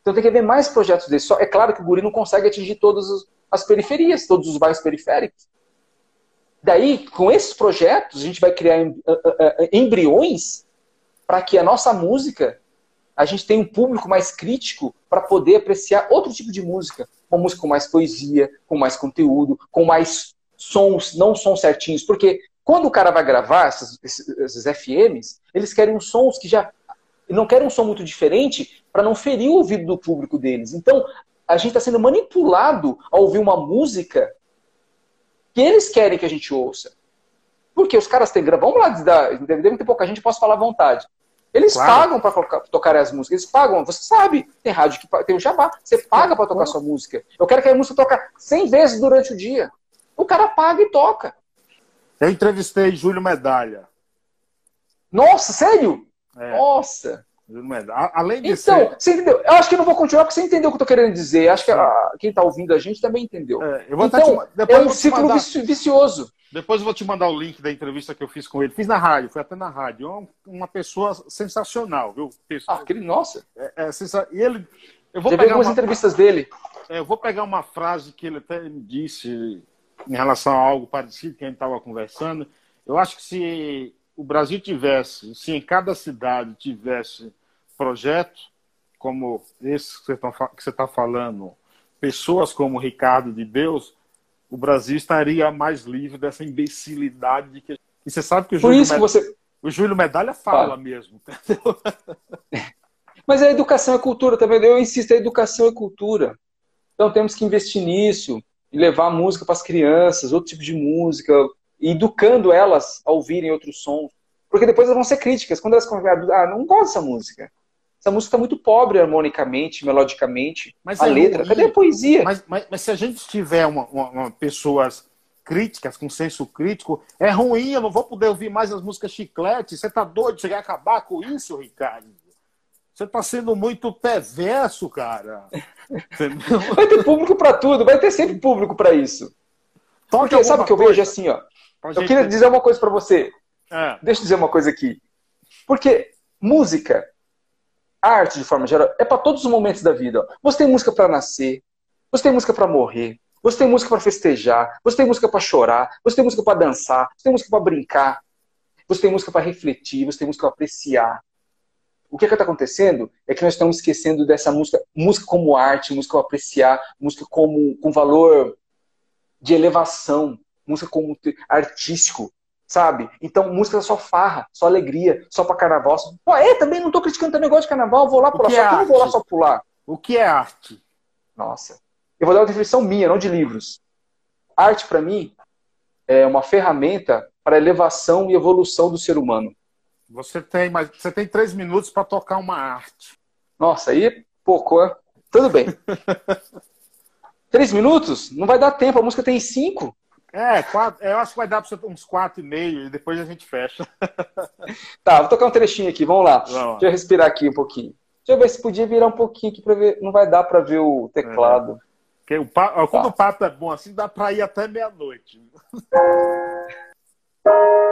Então tem que haver mais projetos desses. Só, é claro que o Guri não consegue atingir todas as periferias, todos os bairros periféricos. Daí, com esses projetos, a gente vai criar embriões para que a nossa música, a gente tenha um público mais crítico para poder apreciar outro tipo de música. Uma música com mais poesia, com mais conteúdo, com mais sons não são certinhos, porque quando o cara vai gravar esses, esses FMs, eles querem uns sons que já não querem um som muito diferente para não ferir o ouvido do público deles. Então, a gente está sendo manipulado a ouvir uma música que eles querem que a gente ouça. Porque os caras têm. Vamos lá, devem ter pouca gente, posso falar à vontade. Eles claro. pagam para tocar as músicas, eles pagam. Você sabe, tem rádio que tem o jabá, você paga para tocar sua música. Eu quero que a música toque 100 vezes durante o dia. O cara paga e toca.
Eu entrevistei Júlio Medalha.
Nossa, sério? É. Nossa.
Além de
então,
ser...
você entendeu? Eu acho que não vou continuar porque você entendeu o que eu estou querendo dizer. Acho que a, quem está ouvindo a gente também entendeu. É, então, te... é um ciclo mandar... vicioso.
Depois eu vou te mandar o link da entrevista que eu fiz com ele. Fiz na rádio, foi até na rádio. É uma pessoa sensacional, viu?
Ah, aquele, nossa.
É, é sensa... E ele.
Eu vou Já pegar algumas uma... entrevistas dele.
É, eu vou pegar uma frase que ele até me disse em relação a algo parecido que a gente estava conversando. Eu acho que se o Brasil tivesse, se em cada cidade tivesse projeto como esse que você está tá falando, pessoas como Ricardo de Deus, o Brasil estaria mais livre dessa imbecilidade de que. E você sabe que o Júlio,
Med... você...
o Júlio Medalha fala mesmo. Entendeu?
Mas a educação é cultura, tá vendo? Eu insisto, a educação é cultura. Então temos que investir nisso e levar música para as crianças, outro tipo de música, educando elas a ouvirem outros sons. Porque depois elas vão ser críticas. Quando elas conversam, ah, não gosto dessa música. Essa música está muito pobre harmonicamente, melodicamente. Mas a é letra, ruim. cadê a poesia?
Mas, mas, mas, se a gente tiver uma, uma, uma, pessoas críticas, com senso crítico, é ruim, eu não vou poder ouvir mais as músicas chiclete. Você tá doido? Você quer acabar com isso, Ricardo? Você tá sendo muito perverso, cara.
vai ter público para tudo, vai ter sempre público para isso. Porque sabe o que eu vejo assim, ó? Eu queria dizer uma coisa para você. É. Deixa eu dizer uma coisa aqui. Porque música arte, de forma geral, é para todos os momentos da vida. Você tem música para nascer, você tem música para morrer, você tem música para festejar, você tem música para chorar, você tem música para dançar, você tem música para brincar, você tem música para refletir, você tem música para apreciar. O que é está acontecendo é que nós estamos esquecendo dessa música, música como arte, música para apreciar, música como com valor de elevação, música como artístico sabe? Então, música é só farra, só alegria, só pra carnaval. Pô, é, também não tô criticando também, gosto de carnaval, vou lá pular. Só é que eu não vou lá só pular.
O que é arte?
Nossa. Eu vou dar uma definição minha, não de livros. Arte, para mim, é uma ferramenta para elevação e evolução do ser humano.
Você tem, mas você tem três minutos para tocar uma arte.
Nossa, aí é pouco, é? Tudo bem. três minutos? Não vai dar tempo, a música tem cinco.
É, quatro, eu acho que vai dar para uns quatro e meio e depois a gente fecha.
tá, vou tocar um trechinho aqui, vamos lá. Vamos. Deixa eu respirar aqui um pouquinho. Deixa eu ver se podia virar um pouquinho aqui para ver. Não vai dar para ver o teclado.
É. O pa... Quando tá. o papo é bom assim, dá para ir até meia-noite.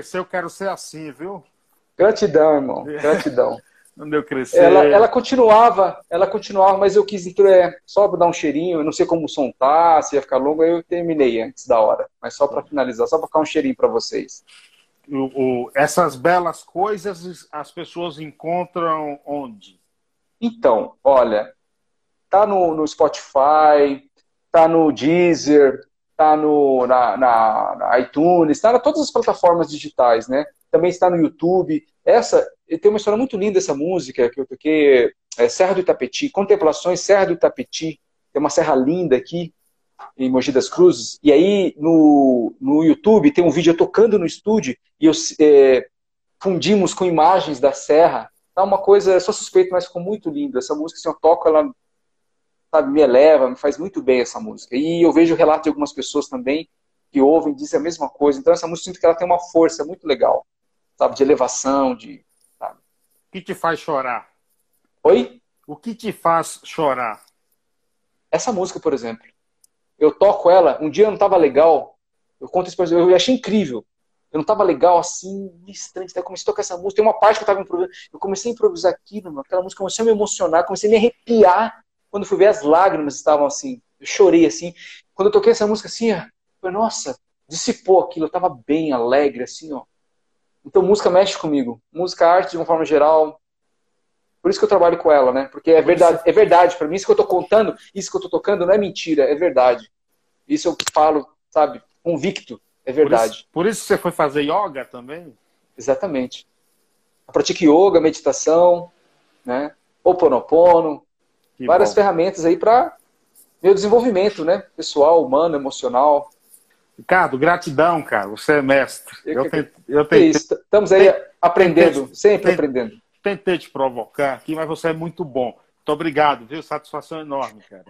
crescer, eu quero ser assim, viu?
Gratidão, irmão. Gratidão.
Quando eu crescer.
Ela, ela continuava, ela continuava, mas eu quis é, só dar um cheirinho. Eu não sei como o som tá, se ia ficar longo, aí eu terminei antes da hora. Mas só para finalizar, só para ficar um cheirinho para vocês.
O, o, essas belas coisas as pessoas encontram onde?
Então, olha, tá no, no Spotify, tá no Deezer, tá no, na, na, na iTunes, tá em todas as plataformas digitais, né? Também está no YouTube. Essa, tem uma história muito linda essa música que eu toquei, é Serra do Itapetí, Contemplações Serra do Itapetí. Tem uma serra linda aqui, em Mogi das Cruzes. E aí, no, no YouTube, tem um vídeo eu tocando no estúdio e eu, é, fundimos com imagens da serra. Tá uma coisa, sou suspeito, mas ficou muito lindo. Essa música, assim, eu toco, ela sabe, me eleva, me faz muito bem essa música. E eu vejo relato de algumas pessoas também que ouvem, dizem a mesma coisa. Então, essa música, eu sinto que ela tem uma força muito legal, sabe, de elevação, de... Sabe?
O que te faz chorar?
Oi?
O que te faz chorar?
Essa música, por exemplo. Eu toco ela, um dia eu não estava legal, eu conto isso pra você, eu achei incrível. Eu não estava legal assim, estranho. Eu comecei a tocar essa música. Tem uma parte que eu estava improvisando. Eu comecei a improvisar aquilo, aquela música comecei a me emocionar, comecei a me arrepiar. Quando fui ver, as lágrimas estavam assim. Eu chorei assim. Quando eu toquei essa música assim, eu falei, nossa, dissipou aquilo. Eu tava bem alegre, assim, ó. Então, música mexe comigo. Música, arte, de uma forma geral. Por isso que eu trabalho com ela, né? Porque é verdade, é verdade para mim. Isso que eu tô contando, isso que eu tô tocando não é mentira, é verdade. Isso eu falo, sabe, convicto, é verdade.
Por isso, por isso você foi fazer yoga também?
Exatamente. Eu pratico yoga, meditação, né? Oponopono, que várias bom. ferramentas aí para meu desenvolvimento, né? Pessoal, humano, emocional.
Ricardo, gratidão, cara. Você é mestre.
Eu, eu, tentei, eu tentei, Estamos aí tentei, aprendendo, tentei, sempre aprendendo.
Tentei te provocar aqui, mas você é muito bom. Muito obrigado, viu? Satisfação enorme, cara.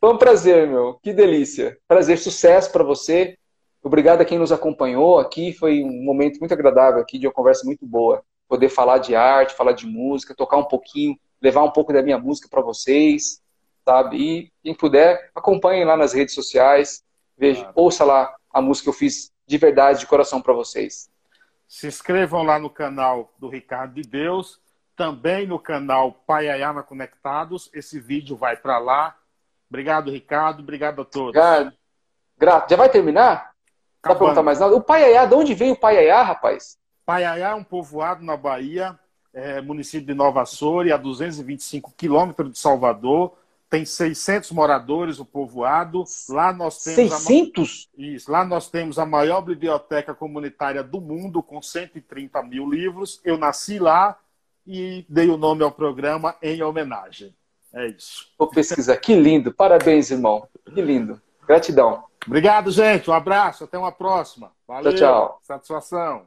Foi um prazer, meu. Que delícia. Prazer, sucesso para você. Obrigado a quem nos acompanhou aqui. Foi um momento muito agradável aqui, de uma conversa muito boa. Poder falar de arte, falar de música, tocar um pouquinho levar um pouco da minha música para vocês, sabe? E quem puder, acompanhem lá nas redes sociais, veja, claro. ouça lá a música que eu fiz de verdade, de coração para vocês.
Se inscrevam lá no canal do Ricardo de Deus, também no canal Paiayana Conectados. Esse vídeo vai para lá. Obrigado, Ricardo. Obrigado a todos.
Obrigado. Grato. Já vai terminar? Não dá perguntar mais nada? O Paiaiá, de onde vem o Paiaiá, rapaz?
Paiaiá é um povoado na Bahia é, município de Nova Açores, a 225 quilômetros de Salvador. Tem 600 moradores, o povoado. Lá nós temos
600?
A... Isso, lá nós temos a maior biblioteca comunitária do mundo, com 130 mil livros. Eu nasci lá e dei o nome ao programa em homenagem. É isso.
Vou pesquisar. Que lindo. Parabéns, irmão. Que lindo. Gratidão.
Obrigado, gente. Um abraço. Até uma próxima. Valeu.
Tchau, tchau.
Satisfação.